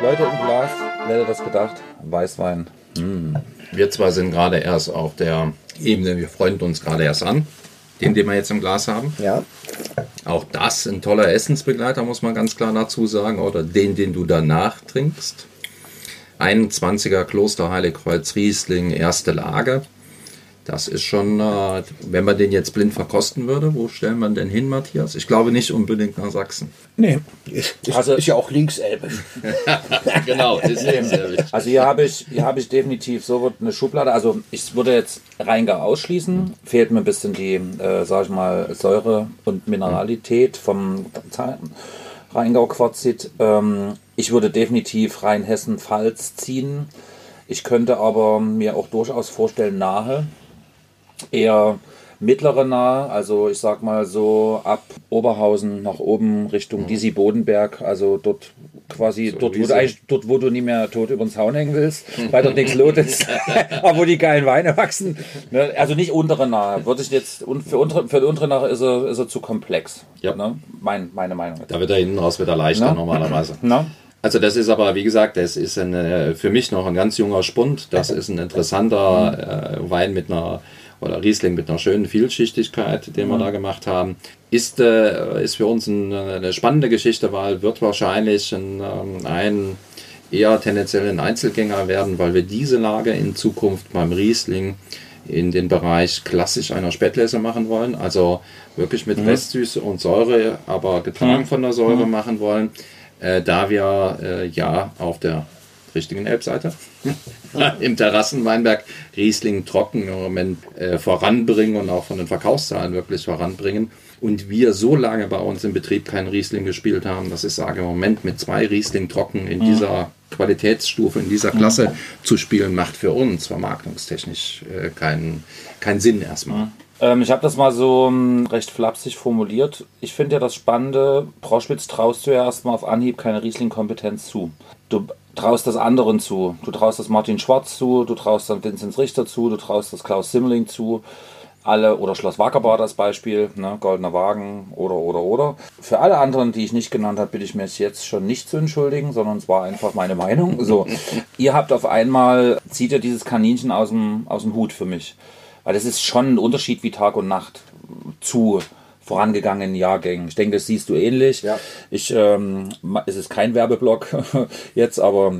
Leute im Glas, wer hätte das gedacht? Weißwein. Hm. Wir zwei sind gerade erst auf der Ebene, wir freuen uns gerade erst an, den, den wir jetzt im Glas haben. Ja. Auch das ein toller Essensbegleiter, muss man ganz klar dazu sagen, oder den, den du danach trinkst. 21er Kloster Heiligkreuz Riesling, erste Lage. Das ist schon, äh, wenn man den jetzt blind verkosten würde, wo stellen man denn hin, Matthias? Ich glaube nicht unbedingt nach Sachsen. Nee, ist, also, ist ja auch linkselbisch. (laughs) genau, ist linkselbisch. Also hier habe ich, hier habe ich definitiv so eine Schublade. Also ich würde jetzt Rheingau ausschließen. Fehlt mir ein bisschen die, äh, sag ich mal, Säure und Mineralität vom Rheingau-Quarzit. Ähm, ich würde definitiv Rheinhessen-Pfalz ziehen. Ich könnte aber mir auch durchaus vorstellen, nahe eher mittlere nahe, also ich sag mal so ab Oberhausen nach oben Richtung mhm. Disi Bodenberg, also dort quasi so dort, wo du dort, wo du nie mehr tot über den Zaun hängen willst, (laughs) weil dort nichts los ist, (laughs) (laughs) aber wo die geilen Weine wachsen. Ne? Also nicht untere nahe, würde ich jetzt, für, untere, für untere nahe ist er, ist er zu komplex. Ja. Ne? Mein, meine Meinung. Da wird er hinten raus wieder leichter Na? normalerweise. Na? Also das ist aber, wie gesagt, das ist ein, für mich noch ein ganz junger Spund. Das ist ein interessanter äh, Wein mit einer oder Riesling mit einer schönen Vielschichtigkeit, den wir mhm. da gemacht haben. Ist, äh, ist für uns ein, eine spannende Geschichte, weil wird wahrscheinlich ein, ähm, ein eher tendenziell ein Einzelgänger werden, weil wir diese Lage in Zukunft beim Riesling in den Bereich klassisch einer Spätlese machen wollen, also wirklich mit mhm. Restsüße und Säure, aber getragen mhm. von der Säure mhm. machen wollen, äh, da wir äh, ja auf der richtigen Elbseite, (laughs) im Terrassenweinberg Riesling trocken im Moment äh, voranbringen und auch von den Verkaufszahlen wirklich voranbringen. Und wir so lange bei uns im Betrieb keinen Riesling gespielt haben, dass ich sage, im Moment mit zwei Riesling trocken in dieser Qualitätsstufe, in dieser Klasse zu spielen, macht für uns vermarktungstechnisch äh, keinen, keinen Sinn erstmal. Ähm, ich habe das mal so ähm, recht flapsig formuliert. Ich finde ja das Spannende, Proschwitz traust du ja erstmal auf Anhieb keine Riesling-Kompetenz zu. Du traust das anderen zu. Du traust das Martin Schwarz zu, du traust das Vinzenz Richter zu, du traust das Klaus Simmerling zu. Alle, oder Schloss Wackerbad als Beispiel, ne, Goldener Wagen oder, oder, oder. Für alle anderen, die ich nicht genannt habe, bitte ich mir jetzt schon nicht zu entschuldigen, sondern es war einfach meine (laughs) Meinung. So, ihr habt auf einmal, zieht ihr dieses Kaninchen aus dem, aus dem Hut für mich. Weil das ist schon ein Unterschied wie Tag und Nacht zu vorangegangenen Jahrgängen. Ich denke, das siehst du ähnlich. Ja. Ich, ähm, es ist kein Werbeblock (laughs) jetzt, aber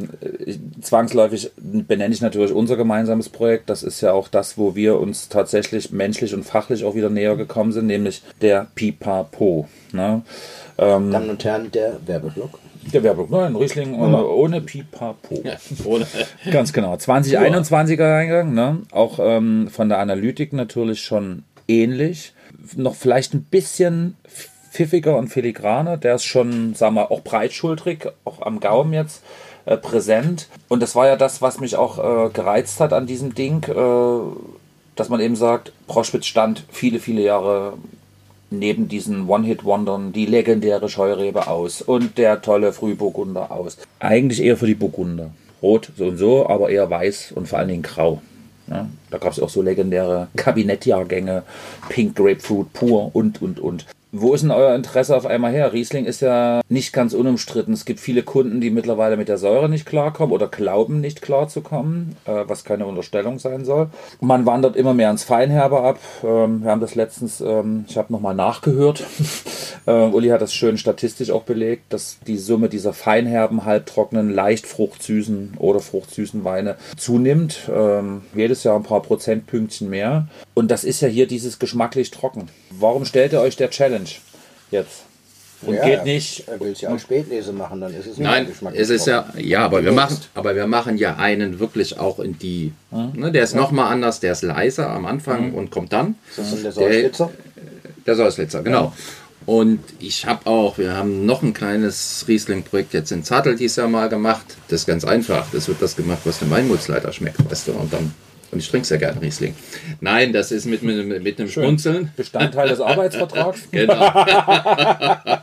ich, zwangsläufig benenne ich natürlich unser gemeinsames Projekt. Das ist ja auch das, wo wir uns tatsächlich menschlich und fachlich auch wieder näher gekommen sind, nämlich der Pipapo. Ne? Ähm, Damen und Herren, der Werbeblock. der Werbeblock, ne? ein Riesling ohne, ohne Pipapo. Ohne, (laughs) Ganz genau. 2021er Eingang, ne? auch ähm, von der Analytik natürlich schon ähnlich. Noch vielleicht ein bisschen pfiffiger und filigraner. Der ist schon, sagen wir, auch breitschultrig, auch am Gaumen jetzt äh, präsent. Und das war ja das, was mich auch äh, gereizt hat an diesem Ding, äh, dass man eben sagt, Proschwitz stand viele, viele Jahre neben diesen One-Hit-Wondern die legendäre Scheurebe aus und der tolle Frühburgunder aus. Eigentlich eher für die Burgunder. Rot so und so, aber eher weiß und vor allen Dingen grau. Ja, da gab es auch so legendäre Kabinettjahrgänge, Pink Grapefruit pur und, und, und. Wo ist denn euer Interesse auf einmal her? Riesling ist ja nicht ganz unumstritten. Es gibt viele Kunden, die mittlerweile mit der Säure nicht klarkommen oder glauben nicht klarzukommen, äh, was keine Unterstellung sein soll. Man wandert immer mehr ins Feinherbe ab. Ähm, wir haben das letztens, ähm, ich habe nochmal nachgehört. (laughs) äh, Uli hat das schön statistisch auch belegt, dass die Summe dieser feinherben, halbtrockenen, leicht fruchtsüßen oder fruchtsüßen Weine zunimmt. Ähm, jedes Jahr ein paar Prozentpünktchen mehr. Und das ist ja hier dieses geschmacklich trocken. Warum stellt ihr euch der Challenge jetzt? Und Ja, geht nicht. Er will es ja als Spätlese machen, dann ist es nicht Nein, Geschmack es ist ja, ja, aber wir machen, aber wir machen ja einen wirklich auch in die, ne, der ist noch mal anders, der ist leiser am Anfang und kommt dann. Ist das denn der Säulitzer? Der Säuslitzer, genau. Und ich habe auch, wir haben noch ein kleines Riesling-Projekt jetzt in Zattel dieses Jahr mal gemacht. Das ist ganz einfach. Das wird das gemacht, was dem Weingutsleiter schmeckt, weißt du. Und dann, und ich trinke sehr gerne Riesling. Nein, das ist mit, mit, mit einem Schmunzeln. Bestandteil des (laughs) Arbeitsvertrags. Genau. (laughs)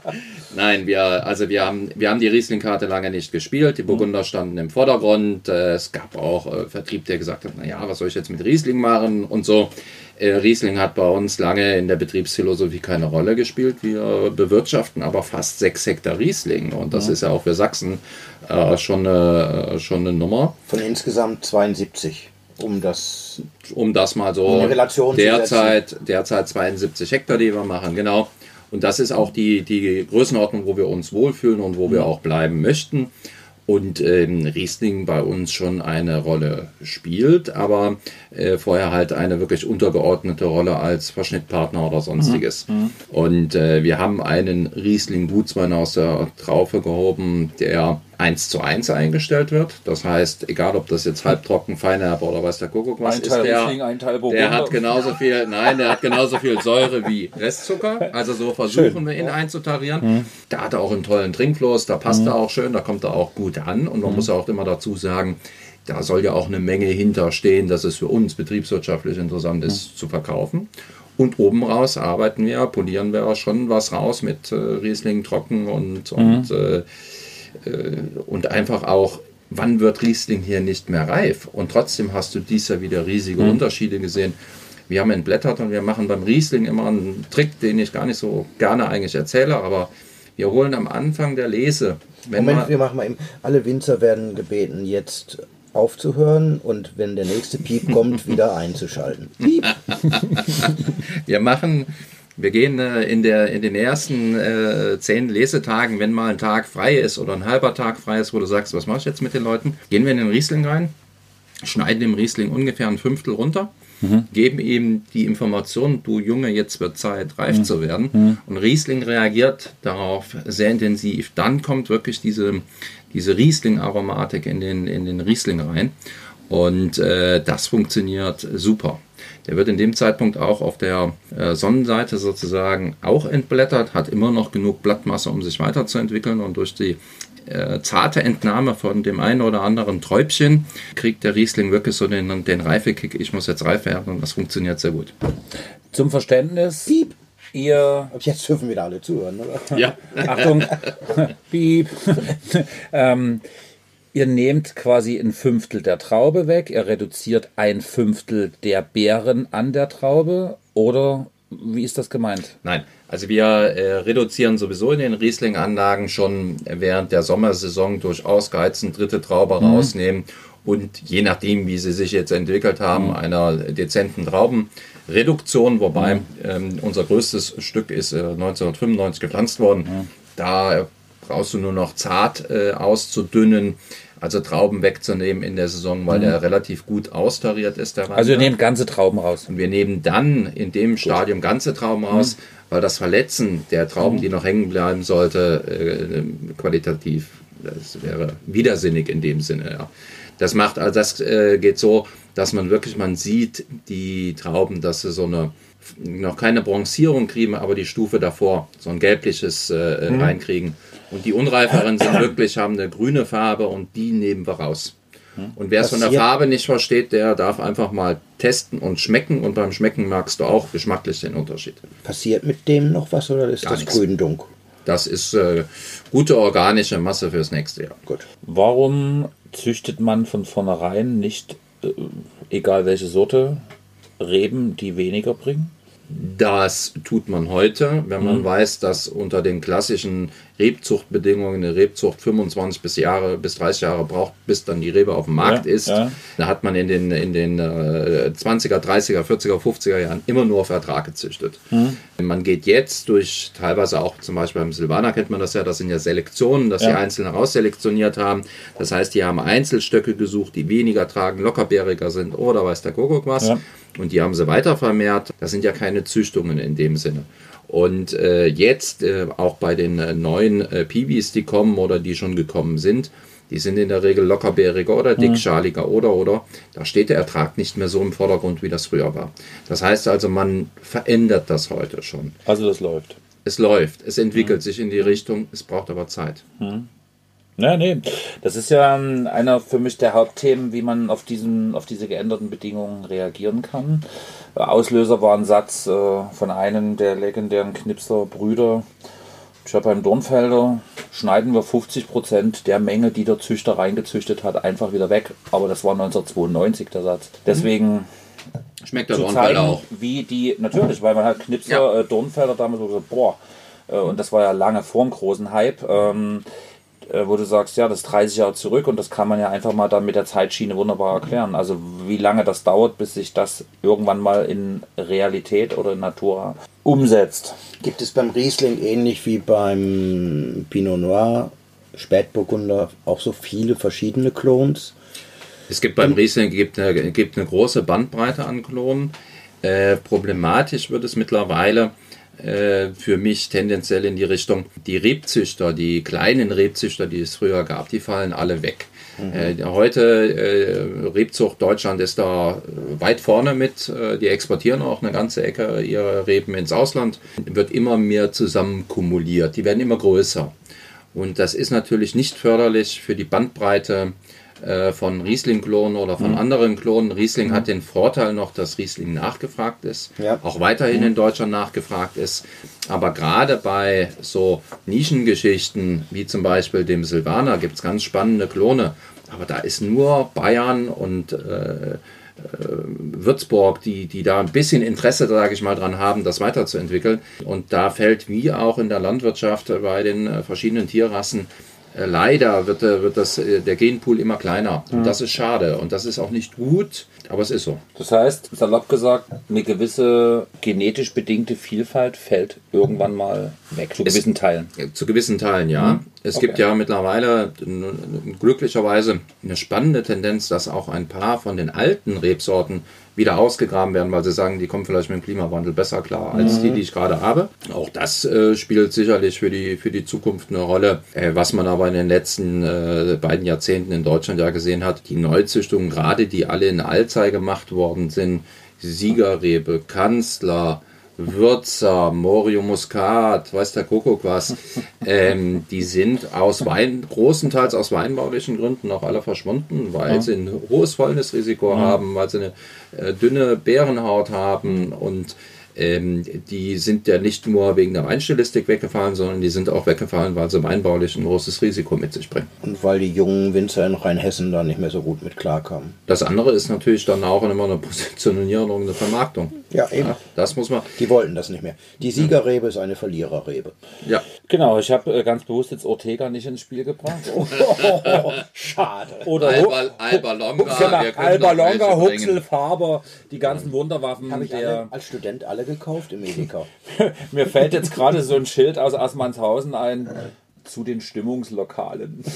(laughs) Nein, wir, also wir haben, wir haben die Riesling-Karte lange nicht gespielt. Die Burgunder standen im Vordergrund. Äh, Es gab auch äh, Vertrieb, der gesagt hat, naja, was soll ich jetzt mit Riesling machen und so. Äh, Riesling hat bei uns lange in der Betriebsphilosophie keine Rolle gespielt. Wir bewirtschaften aber fast sechs Hektar Riesling und das ist ja auch für Sachsen äh, schon, eine, schon eine Nummer. Von insgesamt 72, um das um das mal so eine Relation zu derzeit, derzeit 72 Hektar, die wir machen, genau. Und das ist auch die, die Größenordnung, wo wir uns wohlfühlen und wo wir auch bleiben möchten. Und ähm, Riesling bei uns schon eine Rolle spielt, aber äh, vorher halt eine wirklich untergeordnete Rolle als Verschnittpartner oder sonstiges. Und äh, wir haben einen Riesling Gutswein aus der Traufe gehoben, der 1 zu 1 eingestellt wird. Das heißt, egal ob das jetzt halbtrocken, feinherb oder weiß der Kuckuck was Ein ist, Teil der, Riesling, ein Teil der hat genauso viel, nein, der hat genauso viel Säure wie Restzucker. Also so versuchen wir ihn einzutarieren. Da hat er auch einen tollen Trinkfluss, da passt er auch schön, da kommt er auch gut an. Und man muss auch immer dazu sagen, da soll ja auch eine Menge hinterstehen, dass es für uns betriebswirtschaftlich interessant ist zu verkaufen. Und oben raus arbeiten wir, polieren wir schon was raus mit äh, Riesling trocken und, und, äh, äh, und einfach auch, wann wird Riesling hier nicht mehr reif? Und trotzdem hast du dies Jahr wieder riesige Unterschiede gesehen. Wir haben entblättert und wir machen beim Riesling immer einen Trick, den ich gar nicht so gerne eigentlich erzähle, aber wir holen am Anfang der Lese, wenn Moment, man, wir machen mal eben. Alle Winzer werden gebeten, jetzt aufzuhören und wenn der nächste Piep kommt, (laughs) wieder einzuschalten. Piep. Wir machen, wir gehen äh, in, der, in den ersten äh, zehn Lesetagen, wenn mal ein Tag frei ist oder ein halber Tag frei ist, wo du sagst, was mache ich jetzt mit den Leuten, gehen wir in den Riesling rein, schneiden dem Riesling ungefähr ein Fünftel runter geben ihm die Information, du Junge, jetzt wird Zeit, reif zu werden. Und Riesling reagiert darauf sehr intensiv. Dann kommt wirklich diese, diese Riesling-Aromatik in den, in den Riesling rein. Und äh, das funktioniert super. Der wird in dem Zeitpunkt auch auf der äh, Sonnenseite sozusagen auch entblättert, hat immer noch genug Blattmasse, um sich weiterzuentwickeln und durch die äh, zarte Entnahme von dem einen oder anderen Träubchen kriegt der Riesling wirklich so den, den Reifekick, ich muss jetzt reif werden und das funktioniert sehr gut. Zum Verständnis, Piep. ihr jetzt dürfen wieder alle zuhören, oder? Ja. (laughs) Achtung, (laughs) Piep. ähm, ihr nehmt quasi ein Fünftel der Traube weg, ihr reduziert ein Fünftel der Beeren an der Traube oder wie ist das gemeint? Nein, also wir äh, reduzieren sowieso in den Riesling-Anlagen schon während der Sommersaison durch Ausgeizen dritte Traube rausnehmen und je nachdem, wie sie sich jetzt entwickelt haben, einer dezenten Traubenreduktion, wobei ähm, unser größtes Stück ist äh, 1995 gepflanzt worden. Da brauchst du nur noch zart äh, auszudünnen, also Trauben wegzunehmen in der Saison, weil der relativ gut austariert ist. Der Also ihr Wander. nehmt ganze Trauben raus. Und wir nehmen dann in dem Stadium ganze Trauben raus, weil das Verletzen der Trauben, die noch hängen bleiben sollte, äh, qualitativ, das wäre widersinnig in dem Sinne. Ja. Das macht, also das äh, geht so, dass man wirklich, man sieht die Trauben, dass sie so eine noch keine Bronzierung kriegen, aber die Stufe davor, so ein gelbliches äh, Mhm. reinkriegen. Und die unreiferen sind wirklich, haben eine grüne Farbe und die nehmen wir raus. Mhm. Und wer es von der Farbe nicht versteht, der darf einfach mal testen und schmecken. Und beim Schmecken magst du auch geschmacklich den Unterschied. Passiert mit dem noch was oder ist Gar das nichts. grün-dunk? Das ist äh, gute organische Masse fürs nächste Jahr. Gut. Warum züchtet man von vornherein nicht, äh, egal welche Sorte, Reben, die weniger bringen? Das tut man heute, wenn Mhm. man weiß, dass unter den klassischen Rebzuchtbedingungen eine Rebzucht 25 bis Jahre bis 30 Jahre braucht, bis dann die Rebe auf dem Markt Ja, ist. ja. Da hat man in den, in den äh, 20er, 30er, 40er, 50er Jahren immer nur auf Ertrag gezüchtet. Mhm. Man geht jetzt durch, teilweise auch zum Beispiel beim Silvaner kennt man das ja, das sind ja Selektionen, dass Ja. die Einzelne rausselektioniert haben. Das heißt, die haben Einzelstöcke gesucht, die weniger tragen, lockerbeeriger sind oder weiß der Kuckuck was. Ja. Und die haben sie weiter vermehrt. Das sind ja keine Züchtungen in dem Sinne. Und äh, jetzt äh, auch bei den äh, neuen äh, Piwis, die kommen oder die schon gekommen sind, die sind in der Regel lockerbeeriger oder dickschaliger oder oder. Da steht der Ertrag nicht mehr so im Vordergrund, wie das früher war. Das heißt also, man verändert das heute schon. Also das läuft. Es läuft, es entwickelt sich in die Richtung, es braucht aber Zeit. Ja, nee, das ist ja ähm, einer für mich der Hauptthemen, wie man auf, diesen, auf diese geänderten Bedingungen reagieren kann. Äh, Auslöser war ein Satz äh, von einem der legendären Knipser Brüder. Ich habe beim Dornfelder schneiden wir 50 Prozent der Menge, die der Züchter reingezüchtet hat, einfach wieder weg. Aber das war 1992 der Satz. Deswegen Schmeckt der Dornfelder zeigen, auch. wie die, natürlich, weil man hat Knipser, Ja. äh, Dornfelder damals so gesagt, boah, äh, und das war ja lange vor dem großen Hype, ähm, äh, wo du sagst, ja, das ist 30 Jahre zurück und das kann man ja einfach mal dann mit der Zeitschiene wunderbar erklären. Also wie lange das dauert, bis sich das irgendwann mal in Realität oder in Natura umsetzt. Gibt es beim Riesling ähnlich wie beim Pinot Noir, Spätburgunder, auch so viele verschiedene Clones? Es gibt beim Riesling gibt eine, gibt eine große Bandbreite an Klonen. Äh, problematisch wird es mittlerweile äh, für mich tendenziell in die Richtung, die Rebzüchter, die kleinen Rebzüchter, die es früher gab, die fallen alle weg. Äh, heute äh, Rebzucht Deutschland ist da äh, weit vorne mit. Äh, die exportieren auch eine ganze Ecke ihrer Reben ins Ausland. Wird immer mehr zusammenkumuliert. Die werden immer größer. Und das ist natürlich nicht förderlich für die Bandbreite äh, von Riesling-Klonen oder von anderen Klonen. Riesling hat den Vorteil noch, dass Riesling nachgefragt ist, Ja. auch weiterhin in Deutschland nachgefragt ist. Aber gerade bei so Nischengeschichten wie zum Beispiel dem Silvaner gibt es ganz spannende Klone. Aber da ist nur Bayern und äh, Würzburg, die, die da ein bisschen Interesse, sage ich mal, dran haben, das weiterzuentwickeln. Und da fällt wie auch in der Landwirtschaft äh, bei den äh, verschiedenen Tierrassen äh, leider wird, äh, wird das, äh, der Genpool immer kleiner. Und das ist schade. Und das ist auch nicht gut, aber es ist so. Das heißt, salopp gesagt, eine gewisse genetisch bedingte Vielfalt fällt irgendwann mal weg, zu Es- gewissen Teilen. Zu gewissen Teilen, ja. Es gibt Okay. ja mittlerweile glücklicherweise eine spannende Tendenz, dass auch ein paar von den alten Rebsorten wieder ausgegraben werden, weil sie sagen, die kommen vielleicht mit dem Klimawandel besser klar als mhm. die, die ich gerade habe. Auch das äh, spielt sicherlich für die, für die Zukunft eine Rolle. Äh, was man aber in den letzten äh, beiden Jahrzehnten in Deutschland ja gesehen hat, die Neuzüchtungen, gerade die alle in Alzey gemacht worden sind, Siegerrebe, Kanzler, Würzer, Morio Muscat, weiß der Kuckuck was, (laughs) ähm, die sind aus Wein, großenteils aus weinbaulichen Gründen auch alle verschwunden, weil ja. sie ein hohes Fäulnisrisiko ja. haben, weil sie eine äh, dünne Bärenhaut haben und ähm, die sind ja nicht nur wegen der Weinstilistik weggefallen, sondern die sind auch weggefallen, weil sie weinbaulich ein großes Risiko mit sich bringen. Und weil die jungen Winzer in Rheinhessen da nicht mehr so gut mit klarkamen. Das andere ist natürlich dann auch immer eine Positionierung, eine Vermarktung. Ja, eben. Ja, das muss man. Die wollten das nicht mehr. Die Siegerrebe ist eine Verliererrebe. Ja. Genau, ich habe äh, ganz bewusst jetzt Ortega nicht ins Spiel gebracht. Oh, (laughs) schade. Oder Alba, Alba Longa. Genau, Alba Longa, Huxel, Faber, die ganzen Wunderwaffen. Habe ich alle, als Student alle gekauft im Edeka. (laughs) Mir fällt jetzt gerade so ein Schild aus Assmannshausen ein zu den Stimmungslokalen. (laughs)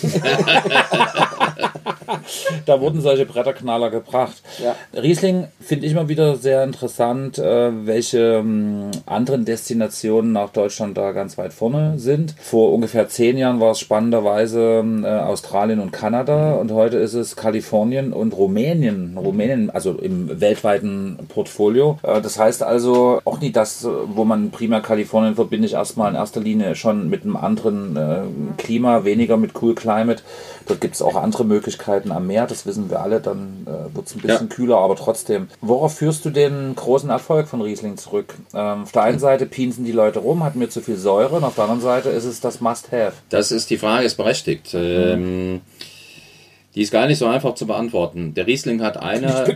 da wurden solche Bretterknaller gebracht. Ja. Riesling finde ich immer wieder sehr interessant, äh, welche ähm, anderen Destinationen nach Deutschland da ganz weit vorne sind. Vor ungefähr zehn Jahren war es spannenderweise äh, Australien und Kanada und heute ist es Kalifornien und Rumänien. Rumänien, also im weltweiten Portfolio. Äh, das heißt also auch nicht das, wo man primär Kalifornien verbinde ich erstmal in erster Linie schon mit einem anderen Klima, weniger mit Cool Climate. Dort gibt es auch andere Möglichkeiten am Meer, das wissen wir alle, dann äh, wird es ein bisschen ja. kühler, aber trotzdem. Worauf führst du den großen Erfolg von Riesling zurück? Ähm, auf der einen Seite pinsen die Leute rum, hat mir zu viel Säure, und auf der anderen Seite ist es das Must-Have. Das ist die Frage, ist berechtigt. Mhm. Ähm, die ist gar nicht so einfach zu beantworten. Der Riesling hat eine.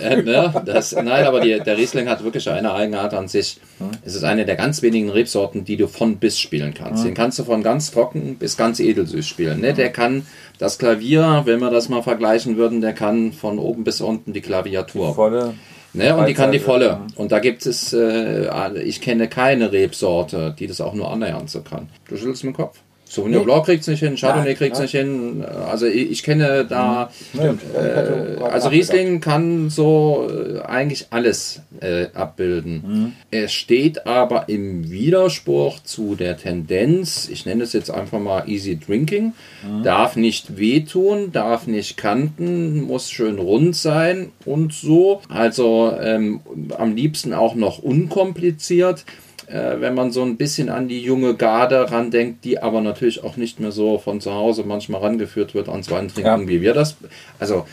Äh, ne, das, nein, aber die, der Riesling hat wirklich eine Eigenart an sich. Hm. Es ist eine der ganz wenigen Rebsorten, die du von bis spielen kannst. Hm. Den kannst du von ganz trocken bis ganz edelsüß spielen. Ne? Der kann das Klavier, wenn wir das mal vergleichen würden, der kann von oben bis unten die Klaviatur. Die volle. Ne, und die kann die volle. Und da gibt es, äh, ich kenne keine Rebsorte, die das auch nur annähernd so kann. Du schüttelst mit dem Kopf? Sauvignon Blanc kriegt es nicht hin, Chardonnay kriegt es nicht hin. Also ich, ich kenne da, mhm. äh, also Riesling kann so äh, eigentlich alles äh, abbilden. Mhm. Es steht aber im Widerspruch zu der Tendenz, ich nenne es jetzt einfach mal Easy Drinking, mhm. darf nicht wehtun, darf nicht kanten, muss schön rund sein und so. Also ähm, am liebsten auch noch unkompliziert äh, wenn man so ein bisschen an die junge Garde randenkt, die aber natürlich auch nicht mehr so von zu Hause manchmal rangeführt wird ans Weintrinken, ja. wie wir das. Also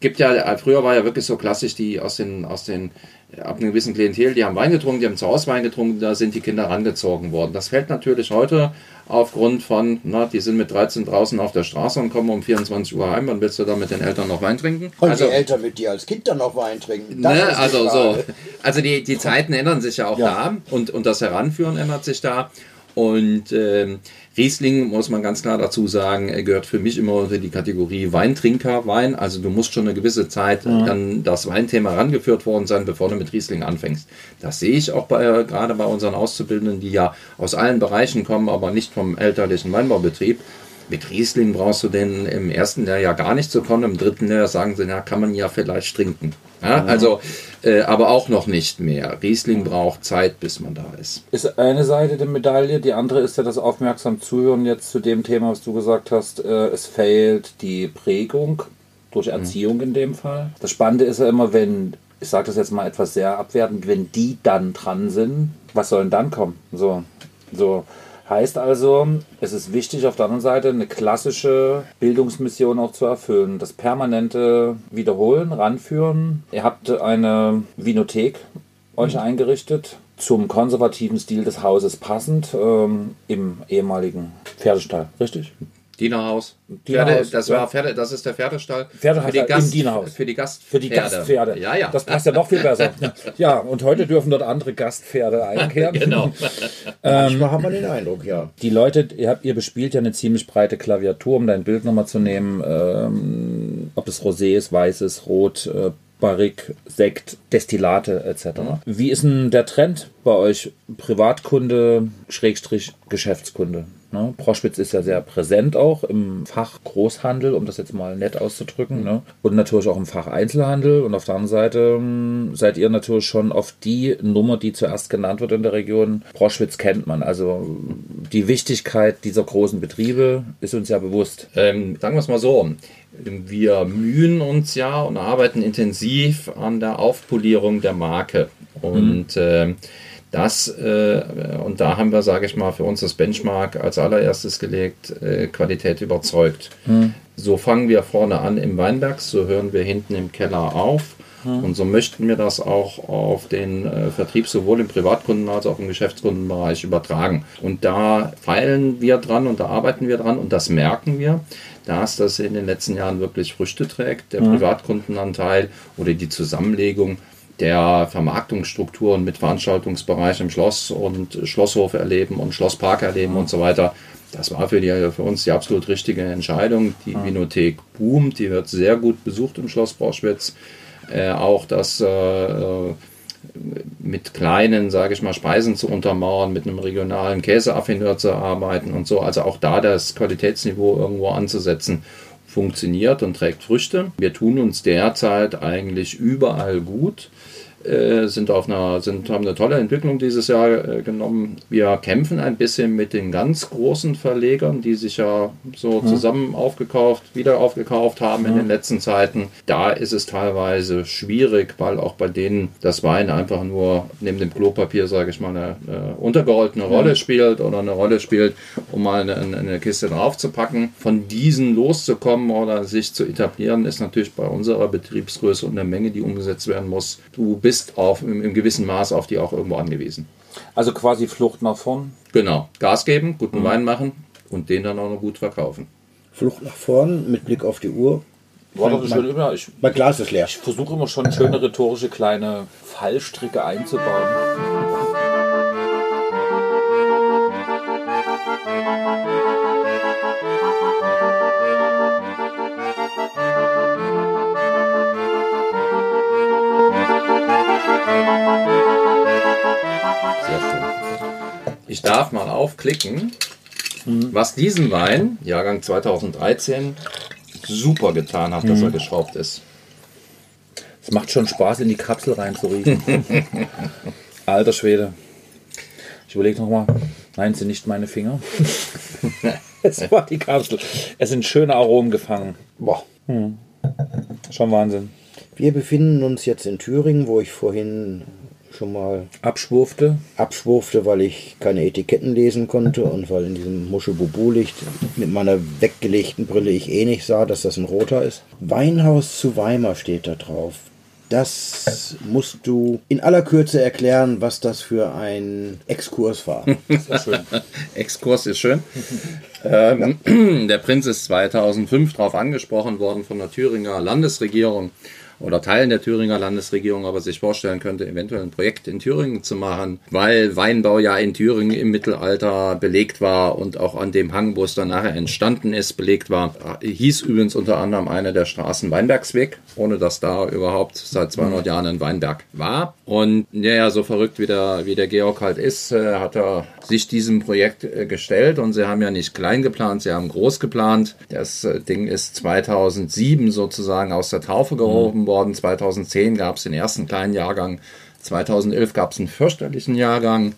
gibt ja, früher war ja wirklich so klassisch, die aus den, aus den ab einem gewissen Klientel, die haben Wein getrunken, die haben zu Hause Wein getrunken, da sind die Kinder rangezogen worden. Das fällt natürlich heute aufgrund von, na, die sind mit 13 draußen auf der Straße und kommen um 24 Uhr heim, wann willst du da mit den Eltern noch Wein trinken? Und also, die Eltern mit dir als Kind dann noch Wein trinken. Ne, also so. Also die, die Zeiten ändern sich ja auch ja. da und, und das Heranführen ändert sich da. Und ähm, Riesling, muss man ganz klar dazu sagen, er gehört für mich immer unter die Kategorie Weintrinker, Wein. Also du musst schon eine gewisse Zeit ja. an das Weinthema rangeführt worden sein, bevor du mit Riesling anfängst. Das sehe ich auch bei, gerade bei unseren Auszubildenden, die ja aus allen Bereichen kommen, aber nicht vom elterlichen Weinbaubetrieb. Mit Riesling brauchst du den im ersten Jahr ja gar nicht zu kommen, im dritten Jahr sagen sie, ja, kann man ja vielleicht trinken. Ja, also, äh, aber auch noch nicht mehr. Riesling braucht Zeit, bis man da ist. Ist eine Seite der Medaille. Die andere ist ja das aufmerksam Zuhören jetzt zu dem Thema, was du gesagt hast. Äh, es fehlt die Prägung durch mhm. Erziehung mhm. in dem Fall. Das Spannende ist ja immer, wenn, ich sage das jetzt mal etwas sehr abwertend, wenn die dann dran sind, was soll denn dann kommen? So, so. Heißt also, es ist wichtig, auf der anderen Seite eine klassische Bildungsmission auch zu erfüllen. Das permanente Wiederholen, Ranführen. Ihr habt eine Vinothek euch mhm. eingerichtet, zum konservativen Stil des Hauses passend, ähm, im ehemaligen Pferdestall, richtig? Dienerhaus. Pferde, das, war Pferde, das ist der Pferdestall. Pferde für die Gast, im Dienerhaus. Für die Gastpferde. Für die Gastpferde. Ja, ja. Das passt ja noch viel besser. ja, und heute dürfen dort andere Gastpferde einkehren. (laughs) genau. ähm, Manchmal haben wir den Eindruck, ja. Die Leute, ihr, habt, ihr bespielt ja eine ziemlich breite Klaviatur, um dein Bild nochmal zu nehmen. Ähm, ob es Rosé ist, weiß ist, rot, äh, Barrik, Sekt, Destillate etc. Wie ist denn der Trend bei euch? Privatkunde, Schrägstrich, Geschäftskunde? Ne? Proschwitz ist ja sehr präsent auch im Fach Großhandel, um das jetzt mal nett auszudrücken. Ne? Und natürlich auch im Fach Einzelhandel. Und auf der anderen Seite ähm, seid ihr natürlich schon auf die Nummer, die zuerst genannt wird in der Region. Proschwitz kennt man. Also die Wichtigkeit dieser großen Betriebe ist uns ja bewusst. Ähm, sagen wir es mal so. Wir mühen uns ja und arbeiten intensiv an der Aufpolierung der Marke. Und mhm. äh, das, äh, und da haben wir, sage ich mal, für uns das Benchmark als allererstes gelegt, äh, Qualität überzeugt. Mhm. So fangen wir vorne an im Weinberg, so hören wir hinten im Keller auf. Mhm. Und so möchten wir das auch auf den äh, Vertrieb sowohl im Privatkunden- als auch im Geschäftskundenbereich übertragen. Und da feilen wir dran und da arbeiten wir dran und das merken wir, dass das in den letzten Jahren wirklich Früchte trägt. Der mhm. Privatkundenanteil oder die Zusammenlegung der Vermarktungsstrukturen mit Veranstaltungsbereich im Schloss und Schlosshof erleben und Schlosspark erleben und so weiter. Das war für, die, für uns die absolut richtige Entscheidung. Die ja. Vinothek boomt, die wird sehr gut besucht im Schloss Borschwitz. Äh, auch das äh, mit kleinen, sage ich mal, Speisen zu untermauern, mit einem regionalen Käseaffineur zu arbeiten und so. Also auch da das Qualitätsniveau irgendwo anzusetzen funktioniert und trägt Früchte. Wir tun uns derzeit eigentlich überall gut. Äh, sind auf einer, sind, haben eine tolle Entwicklung dieses Jahr äh, genommen. Wir kämpfen ein bisschen mit den ganz großen Verlegern, die sich ja so ja. zusammen aufgekauft, wieder aufgekauft haben ja. in den letzten Zeiten. Da ist es teilweise schwierig, weil auch bei denen das Wein einfach nur neben dem Klopapier, sage ich mal, eine, eine untergerollene Rolle ja. spielt oder eine Rolle spielt, um mal eine, eine Kiste draufzupacken. Von diesen loszukommen oder sich zu etablieren, ist natürlich bei unserer Betriebsgröße und der Menge, die umgesetzt werden muss. Du bist bist auf, im, im gewissen Maß auf die auch irgendwo angewiesen. Also quasi Flucht nach vorn? Genau. Gas geben, guten mhm. Wein machen und den dann auch noch gut verkaufen. Flucht nach vorn mit Blick auf die Uhr. War doch schön immer. Ich, mein Glas ist leer. Ich versuche immer schon schöne rhetorische kleine Fallstricke einzubauen. Ich darf mal aufklicken, was diesen Wein, Jahrgang 2013, super getan hat, dass er mhm. geschraubt ist. Es macht schon Spaß, in die Kapsel reinzuriechen. (laughs) Alter Schwede. Ich überlege nochmal. Nein, sind nicht meine Finger. (laughs) es war die Kapsel. Es sind schöne Aromen gefangen. Boah. Hm. Schon Wahnsinn. Wir befinden uns jetzt in Thüringen, wo ich vorhin schon mal abschwurfte. Abschwurfte, weil ich keine Etiketten lesen konnte und weil in diesem Muschelbubu-Licht mit meiner weggelegten Brille ich eh nicht sah, dass das ein roter ist. Weinhaus zu Weimar steht da drauf. Das musst du in aller Kürze erklären, was das für ein Exkurs war. (laughs) schön. Exkurs ist schön. ähm, der Prinz ist 2005 darauf angesprochen worden von der Thüringer Landesregierung oder Teilen der Thüringer Landesregierung aber sich vorstellen könnte, eventuell ein Projekt in Thüringen zu machen, weil Weinbau ja in Thüringen im Mittelalter belegt war und auch an dem Hang, wo es dann nachher entstanden ist, belegt war. Hieß übrigens unter anderem eine der Straßen Weinbergsweg, ohne dass da überhaupt seit 200 Jahren ein Weinberg war. Und ja, so verrückt wie der, wie der Georg halt ist, äh, hat er sich diesem Projekt äh, gestellt und sie haben ja nicht klein geplant, sie haben groß geplant. Das äh, Ding ist 2007 sozusagen aus der Taufe gehoben worden. 2010 gab es den ersten kleinen Jahrgang. 2011 gab es einen fürchterlichen Jahrgang.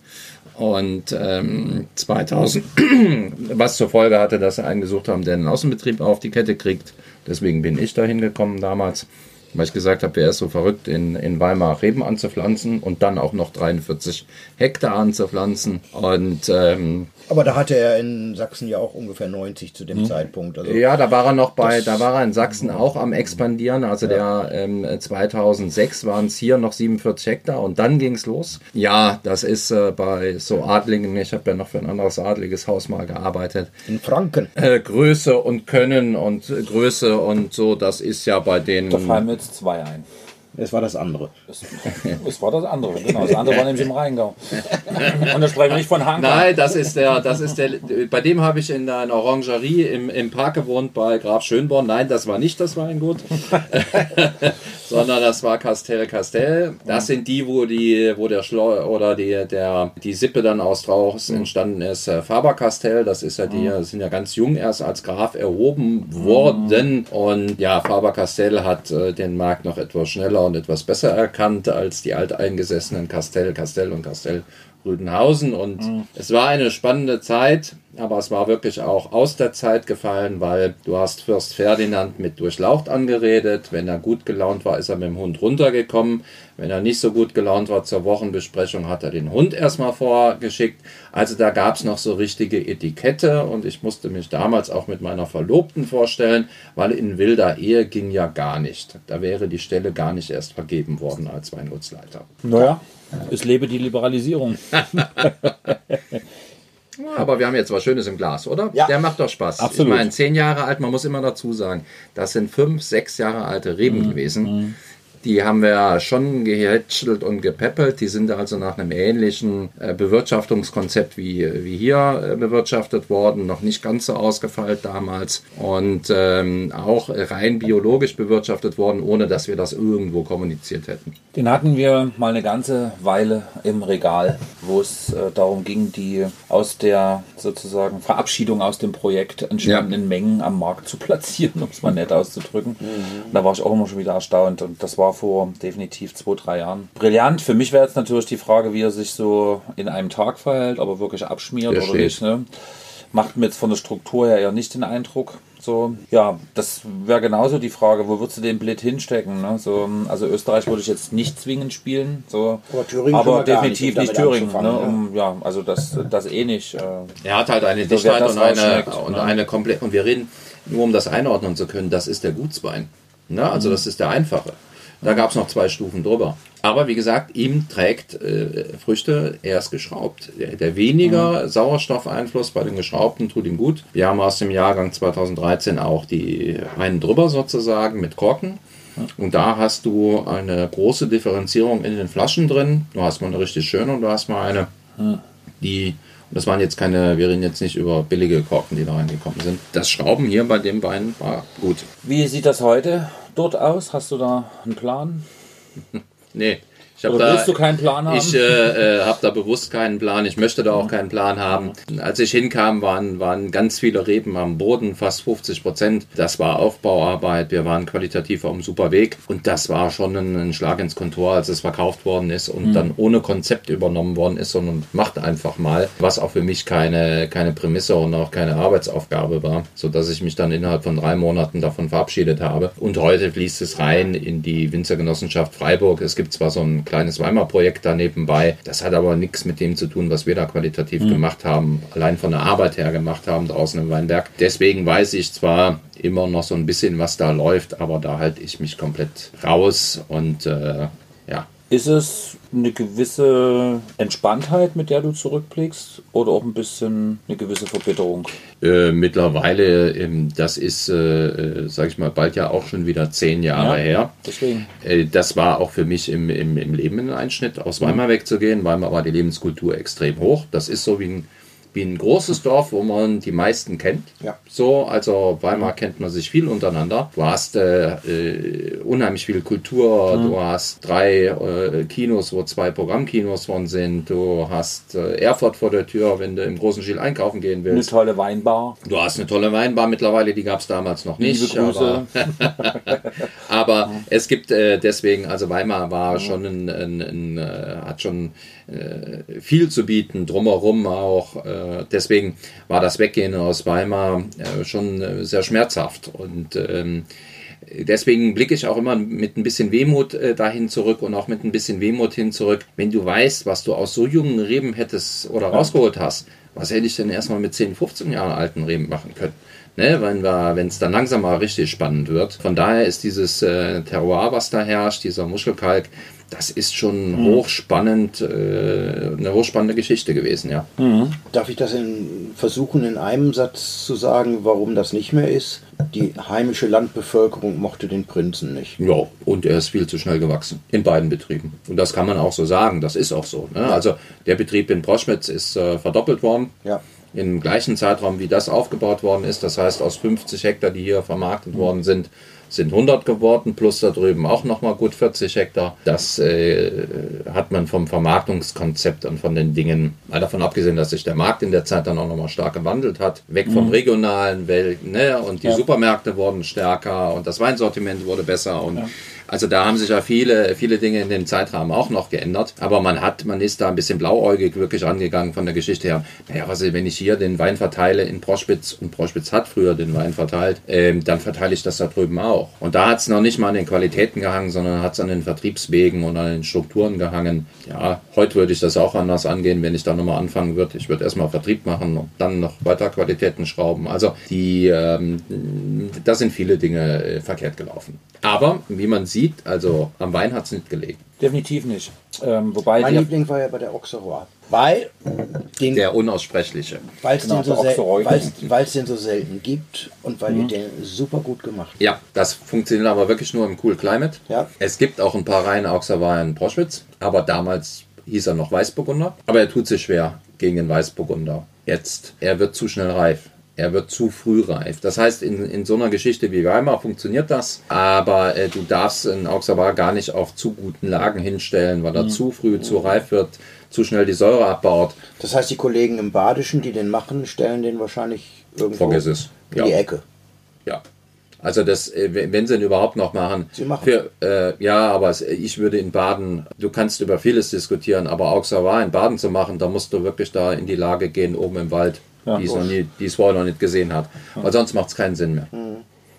Und ähm, 2000, (clears throat) was zur Folge hatte, dass sie einen gesucht haben, der einen Außenbetrieb auf die Kette kriegt. Deswegen bin ich da hingekommen damals weil ich gesagt habe, wer ist so verrückt, in, in Weimar Reben anzupflanzen und dann auch noch 43 Hektar anzupflanzen. Und, ähm, Aber da hatte er in Sachsen ja auch ungefähr 90 zu dem hm. Zeitpunkt. Also ja, da war er noch bei, da war er in Sachsen auch am expandieren. Also ja. der ähm, 2006 waren es hier noch 47 Hektar und dann ging es los. Ja, das ist äh, bei so Adligen, ich habe ja noch für ein anderes adliges Haus mal gearbeitet. In Franken. Äh, Größe und Können und Größe und so, das ist ja bei denen. Da fallen wir jetzt zwei ein. Es war das andere. Es, es war das andere, genau. Das andere war nämlich im Rheingau. Und da sprechen wir nicht von Hanka. Nein, das ist der, das ist der, bei dem habe ich in einer Orangerie im, im Park gewohnt bei Graf Schönborn. Nein, das war nicht das Weingut, (laughs) sondern das war Castell Castell. Das sind die, wo die, wo der Schlo oder die, der, die Sippe dann aus draußen entstanden ist. Äh, Faber Castell, das ist ja die, das sind ja ganz jung erst als Graf erhoben worden. Und ja, Faber Castell hat äh, den Markt noch etwas schneller und etwas besser erkannt als die alteingesessenen Castell, Castell und Castell Rüdenhausen. Und Mhm. es war eine spannende Zeit, aber es war wirklich auch aus der Zeit gefallen, weil du hast Fürst Ferdinand mit Durchlaucht angeredet. Wenn er gut gelaunt war, ist er mit dem Hund runtergekommen. Wenn er nicht so gut gelaunt war zur Wochenbesprechung, hat er den Hund erstmal vorgeschickt. Also da gab es noch so richtige Etikette und ich musste mich damals auch mit meiner Verlobten vorstellen, weil in wilder Ehe ging ja gar nicht. Da wäre die Stelle gar nicht erst vergeben worden als Weingutsleiter. Naja, es lebe die Liberalisierung. (laughs) (laughs) Aber wir haben jetzt was Schönes im Glas, oder? Ja. Der macht doch Spaß. Absolut. Ich meine, zehn Jahre alt, man muss immer dazu sagen, das sind fünf, sechs Jahre alte Reben gewesen. Die haben wir schon gehätschelt und gepäppelt. Die sind also nach einem ähnlichen äh, Bewirtschaftungskonzept wie, wie hier äh, bewirtschaftet worden. Noch nicht ganz so ausgefeilt damals. Und ähm, auch rein biologisch bewirtschaftet worden, ohne dass wir das irgendwo kommuniziert hätten. Den hatten wir mal eine ganze Weile im Regal, wo es äh, darum ging, die aus der sozusagen Verabschiedung aus dem Projekt entstandenen Mengen am Markt zu platzieren, (laughs) um es mal nett auszudrücken. Und da war ich auch immer schon wieder erstaunt und das war vor definitiv zwei, drei Jahren. Brillant. Für mich wäre jetzt natürlich die Frage, wie er sich so in einem Tag verhält, aber wirklich abschmiert Der oder steht. nicht. Ne? Macht mir jetzt von der Struktur her eher nicht den Eindruck. So, ja, das wäre genauso die Frage, wo würdest du den Blit hinstecken? Ne? So, also Österreich würde ich jetzt nicht zwingend spielen, so, Aber Thüringen aber definitiv nicht, nicht, um Thüringen. Ne? anzufangen, Um, ja, also das, das eh nicht. Äh, Er hat halt eine So, Dichtheit und eine, und ne? eine komplett. Und wir reden, nur um das einordnen zu können, das ist der Gutswein. Ne? Also das ist der einfache. Da gab es noch zwei Stufen drüber. Aber wie gesagt, ihm trägt äh, Früchte erst geschraubt. Der, der weniger Sauerstoffeinfluss bei den geschraubten tut ihm gut. Wir haben aus dem Jahrgang 2013 auch die einen drüber sozusagen mit Korken. Und da hast du eine große Differenzierung in den Flaschen drin. Du hast mal eine richtig schöne und du hast mal eine, die, und das waren jetzt keine, wir reden jetzt nicht über billige Korken, die da reingekommen sind. Das Schrauben hier bei dem Wein war gut. wie sieht das heute dort aus? Hast du da einen Plan? Nee. Ich habe Oder da, willst du keinen Plan haben? Ich äh, äh, habe da bewusst keinen Plan. Ich möchte da auch keinen Plan haben. Als ich hinkam, waren, waren ganz viele Reben am Boden, fast 50 Prozent. Das war Aufbauarbeit. Wir waren qualitativ auf einem super Weg. Und das war schon ein, ein Schlag ins Kontor, als es verkauft worden ist und Mhm. dann ohne Konzept übernommen worden ist, sondern macht einfach mal, was auch für mich keine, keine Prämisse und auch keine Arbeitsaufgabe war, sodass ich mich dann innerhalb von drei Monaten davon verabschiedet habe. Und heute fließt es rein in die Winzergenossenschaft Freiburg. Es gibt zwar so ein kleines Weimar-Projekt da nebenbei, das hat aber nichts mit dem zu tun, was wir da qualitativ gemacht haben, allein von der Arbeit her gemacht haben draußen im Weinberg. Deswegen weiß ich zwar immer noch so ein bisschen, was da läuft, aber da halte ich mich komplett raus und äh, Ist es eine gewisse Entspanntheit, mit der du zurückblickst, oder auch ein bisschen eine gewisse Verbitterung? Äh, mittlerweile, ähm, das ist, äh, äh, sag ich mal, bald ja auch schon wieder zehn Jahre Ja. her. Deswegen. Äh, das war auch für mich im, im, im Leben ein Einschnitt, aus Weimar wegzugehen. Weimar war die Lebenskultur extrem hoch. Das ist so wie ein, wie ein großes Dorf, wo man die meisten kennt. Ja. So, also Weimar kennt man sich viel untereinander. Du hast äh, äh, unheimlich viel Kultur. Du hast drei äh, Kinos, wo zwei Programmkinos von sind. Du hast äh, Erfurt vor der Tür, wenn du im großen Stil einkaufen gehen Eine willst. tolle Weinbar. Du hast eine tolle Weinbar mittlerweile, die gab es damals noch nicht. Liebe Grüße. Aber, (laughs) aber es gibt äh, deswegen, also Weimar war schon ein, ein, ein äh, hat schon viel zu bieten, drumherum auch. Äh, deswegen war das Weggehen aus Weimar äh, schon äh, sehr schmerzhaft. Und ähm, deswegen blicke ich auch immer mit ein bisschen Wehmut äh, dahin zurück und auch mit ein bisschen Wehmut hin zurück. Wenn du weißt, was du aus so jungen Reben hättest oder rausgeholt hast, was hätte ich denn erstmal mit 10, 15 Jahre alten Reben machen können? Ne, wenn es dann langsam mal richtig spannend wird. Von daher ist dieses äh, Terroir, was da herrscht, dieser Muschelkalk, das ist schon mhm. hochspannend, äh, eine hochspannende Geschichte gewesen, ja. Mhm. Darf ich das in, versuchen, in einem Satz zu sagen, warum das nicht mehr ist? Die heimische Landbevölkerung mochte den Prinzen nicht. Ja, und er ist viel zu schnell gewachsen in beiden Betrieben. Und das kann man auch so sagen, das ist auch so. Ne? Also der Betrieb in Proschmitz ist äh, verdoppelt worden. Ja im gleichen Zeitraum, wie das aufgebaut worden ist. Das heißt, aus 50 Hektar, die hier vermarktet worden sind, sind 100 geworden, plus da drüben auch nochmal gut 40 Hektar. Das äh, hat man vom Vermarktungskonzept und von den Dingen, mal davon abgesehen, dass sich der Markt in der Zeit dann auch nochmal stark gewandelt hat, weg vom mhm. regionalen Welt, ne? und die ja. Supermärkte wurden stärker und das Weinsortiment wurde besser und ja. Also da haben sich ja viele, viele Dinge in dem Zeitrahmen auch noch geändert. Aber man hat, man ist da ein bisschen blauäugig wirklich rangegangen von der Geschichte her. Naja, was, wenn ich hier den Wein verteile in Prospitz und Prospitz hat früher den Wein verteilt, ähm, dann verteile ich das da drüben auch. Und da hat es noch nicht mal an den Qualitäten gehangen, sondern hat es an den Vertriebswegen und an den Strukturen gehangen. Ja, heute würde ich das auch anders angehen, wenn ich da nochmal anfangen würde. Ich würde erstmal Vertrieb machen und dann noch weiter Qualitäten schrauben. Also die, ähm, da sind viele Dinge äh, verkehrt gelaufen. Aber wie man sieht, also am Wein hat es nicht gelegen. Definitiv nicht. Ähm, wobei mein Liebling war ja bei der Auxerrois. Weil den, der unaussprechliche. Weil es genau, den, so den so selten gibt und weil mhm. ihr den super gut gemacht Ja, das funktioniert aber wirklich nur im Cool Climate. Ja. Es gibt auch ein paar reine Auxerrois in Proschwitz, aber damals hieß er noch Weißburgunder. Aber er tut sich schwer gegen den Weißburgunder. Jetzt, er wird zu schnell reif. Er wird zu früh reif. Das heißt, in, in so einer Geschichte wie Weimar funktioniert das, aber äh, du darfst in Auxerrois gar nicht auf zu guten Lagen hinstellen, weil er mhm. zu früh zu reif wird, zu schnell die Säure abbaut. Das heißt, die Kollegen im Badischen, die den machen, stellen den wahrscheinlich irgendwo Vergiss es. in ja. die Ecke. Ja. Also das, äh, wenn sie ihn überhaupt noch machen. Sie machen. Für, äh, ja, aber ich würde in Baden, du kannst über vieles diskutieren, aber Auxerrois in Baden zu machen, da musst du wirklich da in die Lage gehen, oben im Wald ja, die, es noch nie, die es vorher noch nicht gesehen hat. Weil sonst macht es keinen Sinn mehr. Mhm.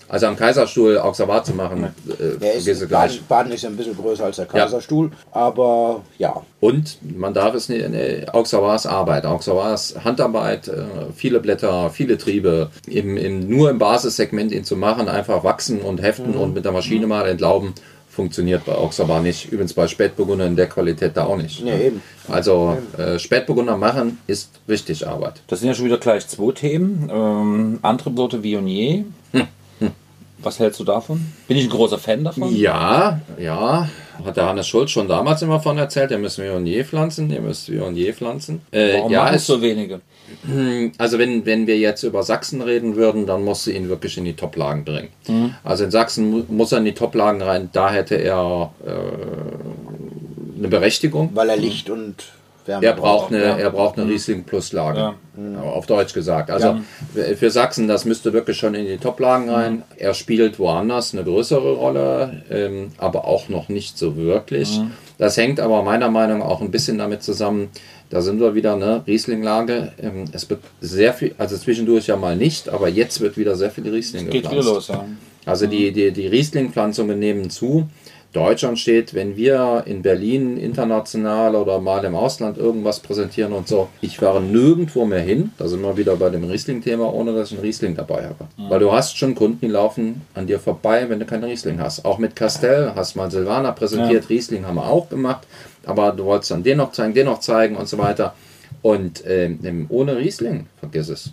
Also am Kaiserstuhl Auxerrois zu machen, äh, ist, Baden, Baden, ist ein bisschen größer als der Kaiserstuhl, ja. aber ja. Und man darf es nicht, nee, Auxerrois Arbeit, Auxerrois Handarbeit, äh, viele Blätter, viele Triebe, im, im, nur im Basissegment ihn zu machen, einfach wachsen und heften mhm. und mit der Maschine mal entlauben funktioniert bei Auxerrois nicht. Übrigens bei Spätburgunder in der Qualität da auch nicht. Ja, eben. Also äh, Spätburgunder machen ist richtig Arbeit. Das sind ja schon wieder gleich zwei Themen. Ähm, andere Sorte Viognier. Hm. Hm. Was hältst du davon? Bin ich ein großer Fan davon? Ja, ja. Hat der Hannes Schulz schon damals immer von erzählt, ihr müsst Viognier pflanzen, ihr müsst Viognier pflanzen. Äh, Warum ja, es so wenige? Hm, also wenn, wenn wir jetzt über Sachsen reden würden, dann musst du ihn wirklich in die Toplagen bringen. Mhm. Also in Sachsen muss er in die Toplagen rein, da hätte er äh, eine Berechtigung. Weil er Licht und Wärme er braucht. Eine, ja. Er braucht eine Riesling Plus Lage. Ja. Auf Deutsch gesagt. Also ja. für Sachsen, das müsste wirklich schon in die Toplagen rein. Er spielt woanders eine größere Rolle, ähm, aber auch noch nicht so wirklich. Das hängt aber meiner Meinung nach auch ein bisschen damit zusammen, da sind wir wieder, ne, Riesling-Lage. Ähm, es wird sehr viel, also zwischendurch ja mal nicht, aber jetzt wird wieder sehr viel Riesling geht gepflanzt. Geht los, ja. Also die, die, die Riesling-Pflanzungen nehmen zu. Deutschland steht, wenn wir in Berlin international oder mal im Ausland irgendwas präsentieren und so, ich fahre nirgendwo mehr hin, da sind wir wieder bei dem Riesling-Thema, ohne dass ich einen Riesling dabei habe. Mhm. Weil du hast schon Kunden, die laufen an dir vorbei, wenn du keinen Riesling hast. Auch mit Castell hast mal Silvaner präsentiert, ja. Riesling haben wir auch gemacht, aber du wolltest dann den noch zeigen, den noch zeigen und so weiter. Und ähm, ohne Riesling, vergiss es.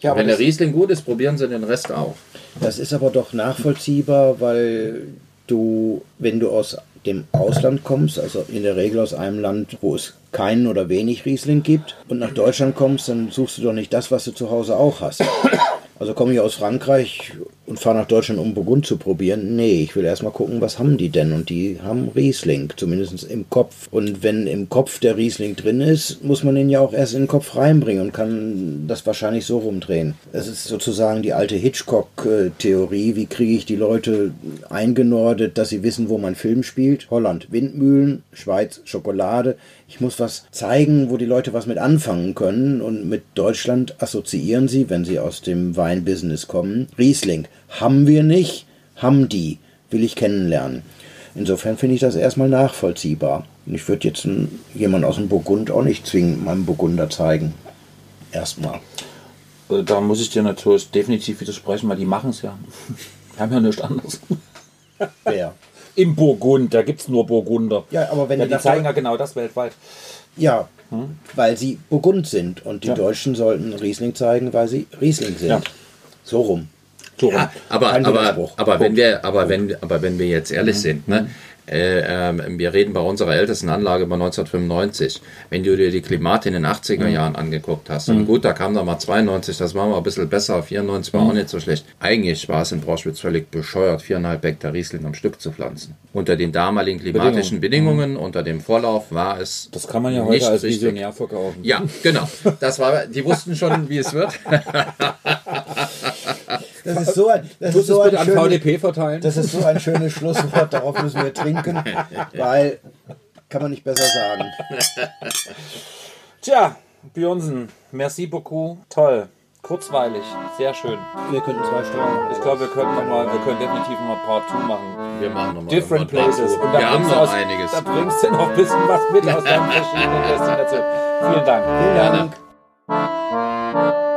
Ja, wenn der Riesling gut ist, probieren sie den Rest auch. Das ist aber doch nachvollziehbar, weil du, wenn du aus dem Ausland kommst, also in der Regel aus einem Land, wo es keinen oder wenig Riesling gibt, und nach Deutschland kommst, dann suchst du doch nicht das, was du zu Hause auch hast. Also komme ich aus Frankreich und fahre nach Deutschland, um Burgund zu probieren. Nee, ich will erstmal gucken, was haben die denn? Und die haben Riesling, zumindest im Kopf. Und wenn im Kopf der Riesling drin ist, muss man ihn ja auch erst in den Kopf reinbringen und kann das wahrscheinlich so rumdrehen. Es ist sozusagen die alte Hitchcock-Theorie. Wie kriege ich die Leute eingenordet, dass sie wissen, wo mein Film spielt? Holland, Windmühlen, Schweiz, Schokolade. Ich muss was zeigen, wo die Leute was mit anfangen können. Und mit Deutschland assoziieren sie, wenn sie aus dem Weinbusiness kommen, Riesling. Haben wir nicht, haben die. Will ich kennenlernen. Insofern finde ich das erstmal nachvollziehbar. Ich würde jetzt jemand aus dem Burgund auch nicht zwingend meinem Burgunder zeigen. Erstmal. äh, da muss ich dir natürlich definitiv widersprechen, weil die machen es ja. (laughs) Wir haben ja nichts anderes. Wer? Im Burgund, da gibt es nur Burgunder. Ja, aber wenn ja, die die zeigen ja genau das weltweit. Ja, weil sie Burgund sind und die Ja. Deutschen sollten Riesling zeigen, weil sie Riesling sind. Ja. So rum. So Ja, aber, aber, aber, wenn wir, aber, wenn, aber wenn wir jetzt ehrlich sind, ne, äh, ähm, wir reden bei unserer ältesten Anlage über 1995. Wenn du dir die Klimate in den 80er Jahren angeguckt hast, und gut, da kam da mal 92, das war mal ein bisschen besser, 94 war auch nicht so schlecht. Eigentlich war es in Broschwitz völlig bescheuert, viereinhalb Hektar Riesling am Stück zu pflanzen. Unter den damaligen klimatischen Bedingungen, unter dem Vorlauf war es Das kann man ja nicht heute als richtig. Visionär verkaufen. Ja, genau. Das war, die wussten schon, wie es wird. Das ist so ein, das ist so ein, bitte an schöne, VDP verteilen? das ist so ein schönes Schlusswort, darauf müssen wir trinken, (laughs) weil kann man nicht besser sagen. Tja, Björnsen, merci beaucoup. Toll. Kurzweilig. Sehr schön. Wir könnten zwei Stunden. Ich glaube, wir können noch mal, wir können definitiv noch mal Part 2 machen. Wir machen nochmal Different Places. Und da Wir haben bringst du noch aus- einiges. Da bringst du noch ein bisschen was mit aus deinen verschiedenen (laughs) Destinationen. Vielen Dank. Vielen Gerne. Dank.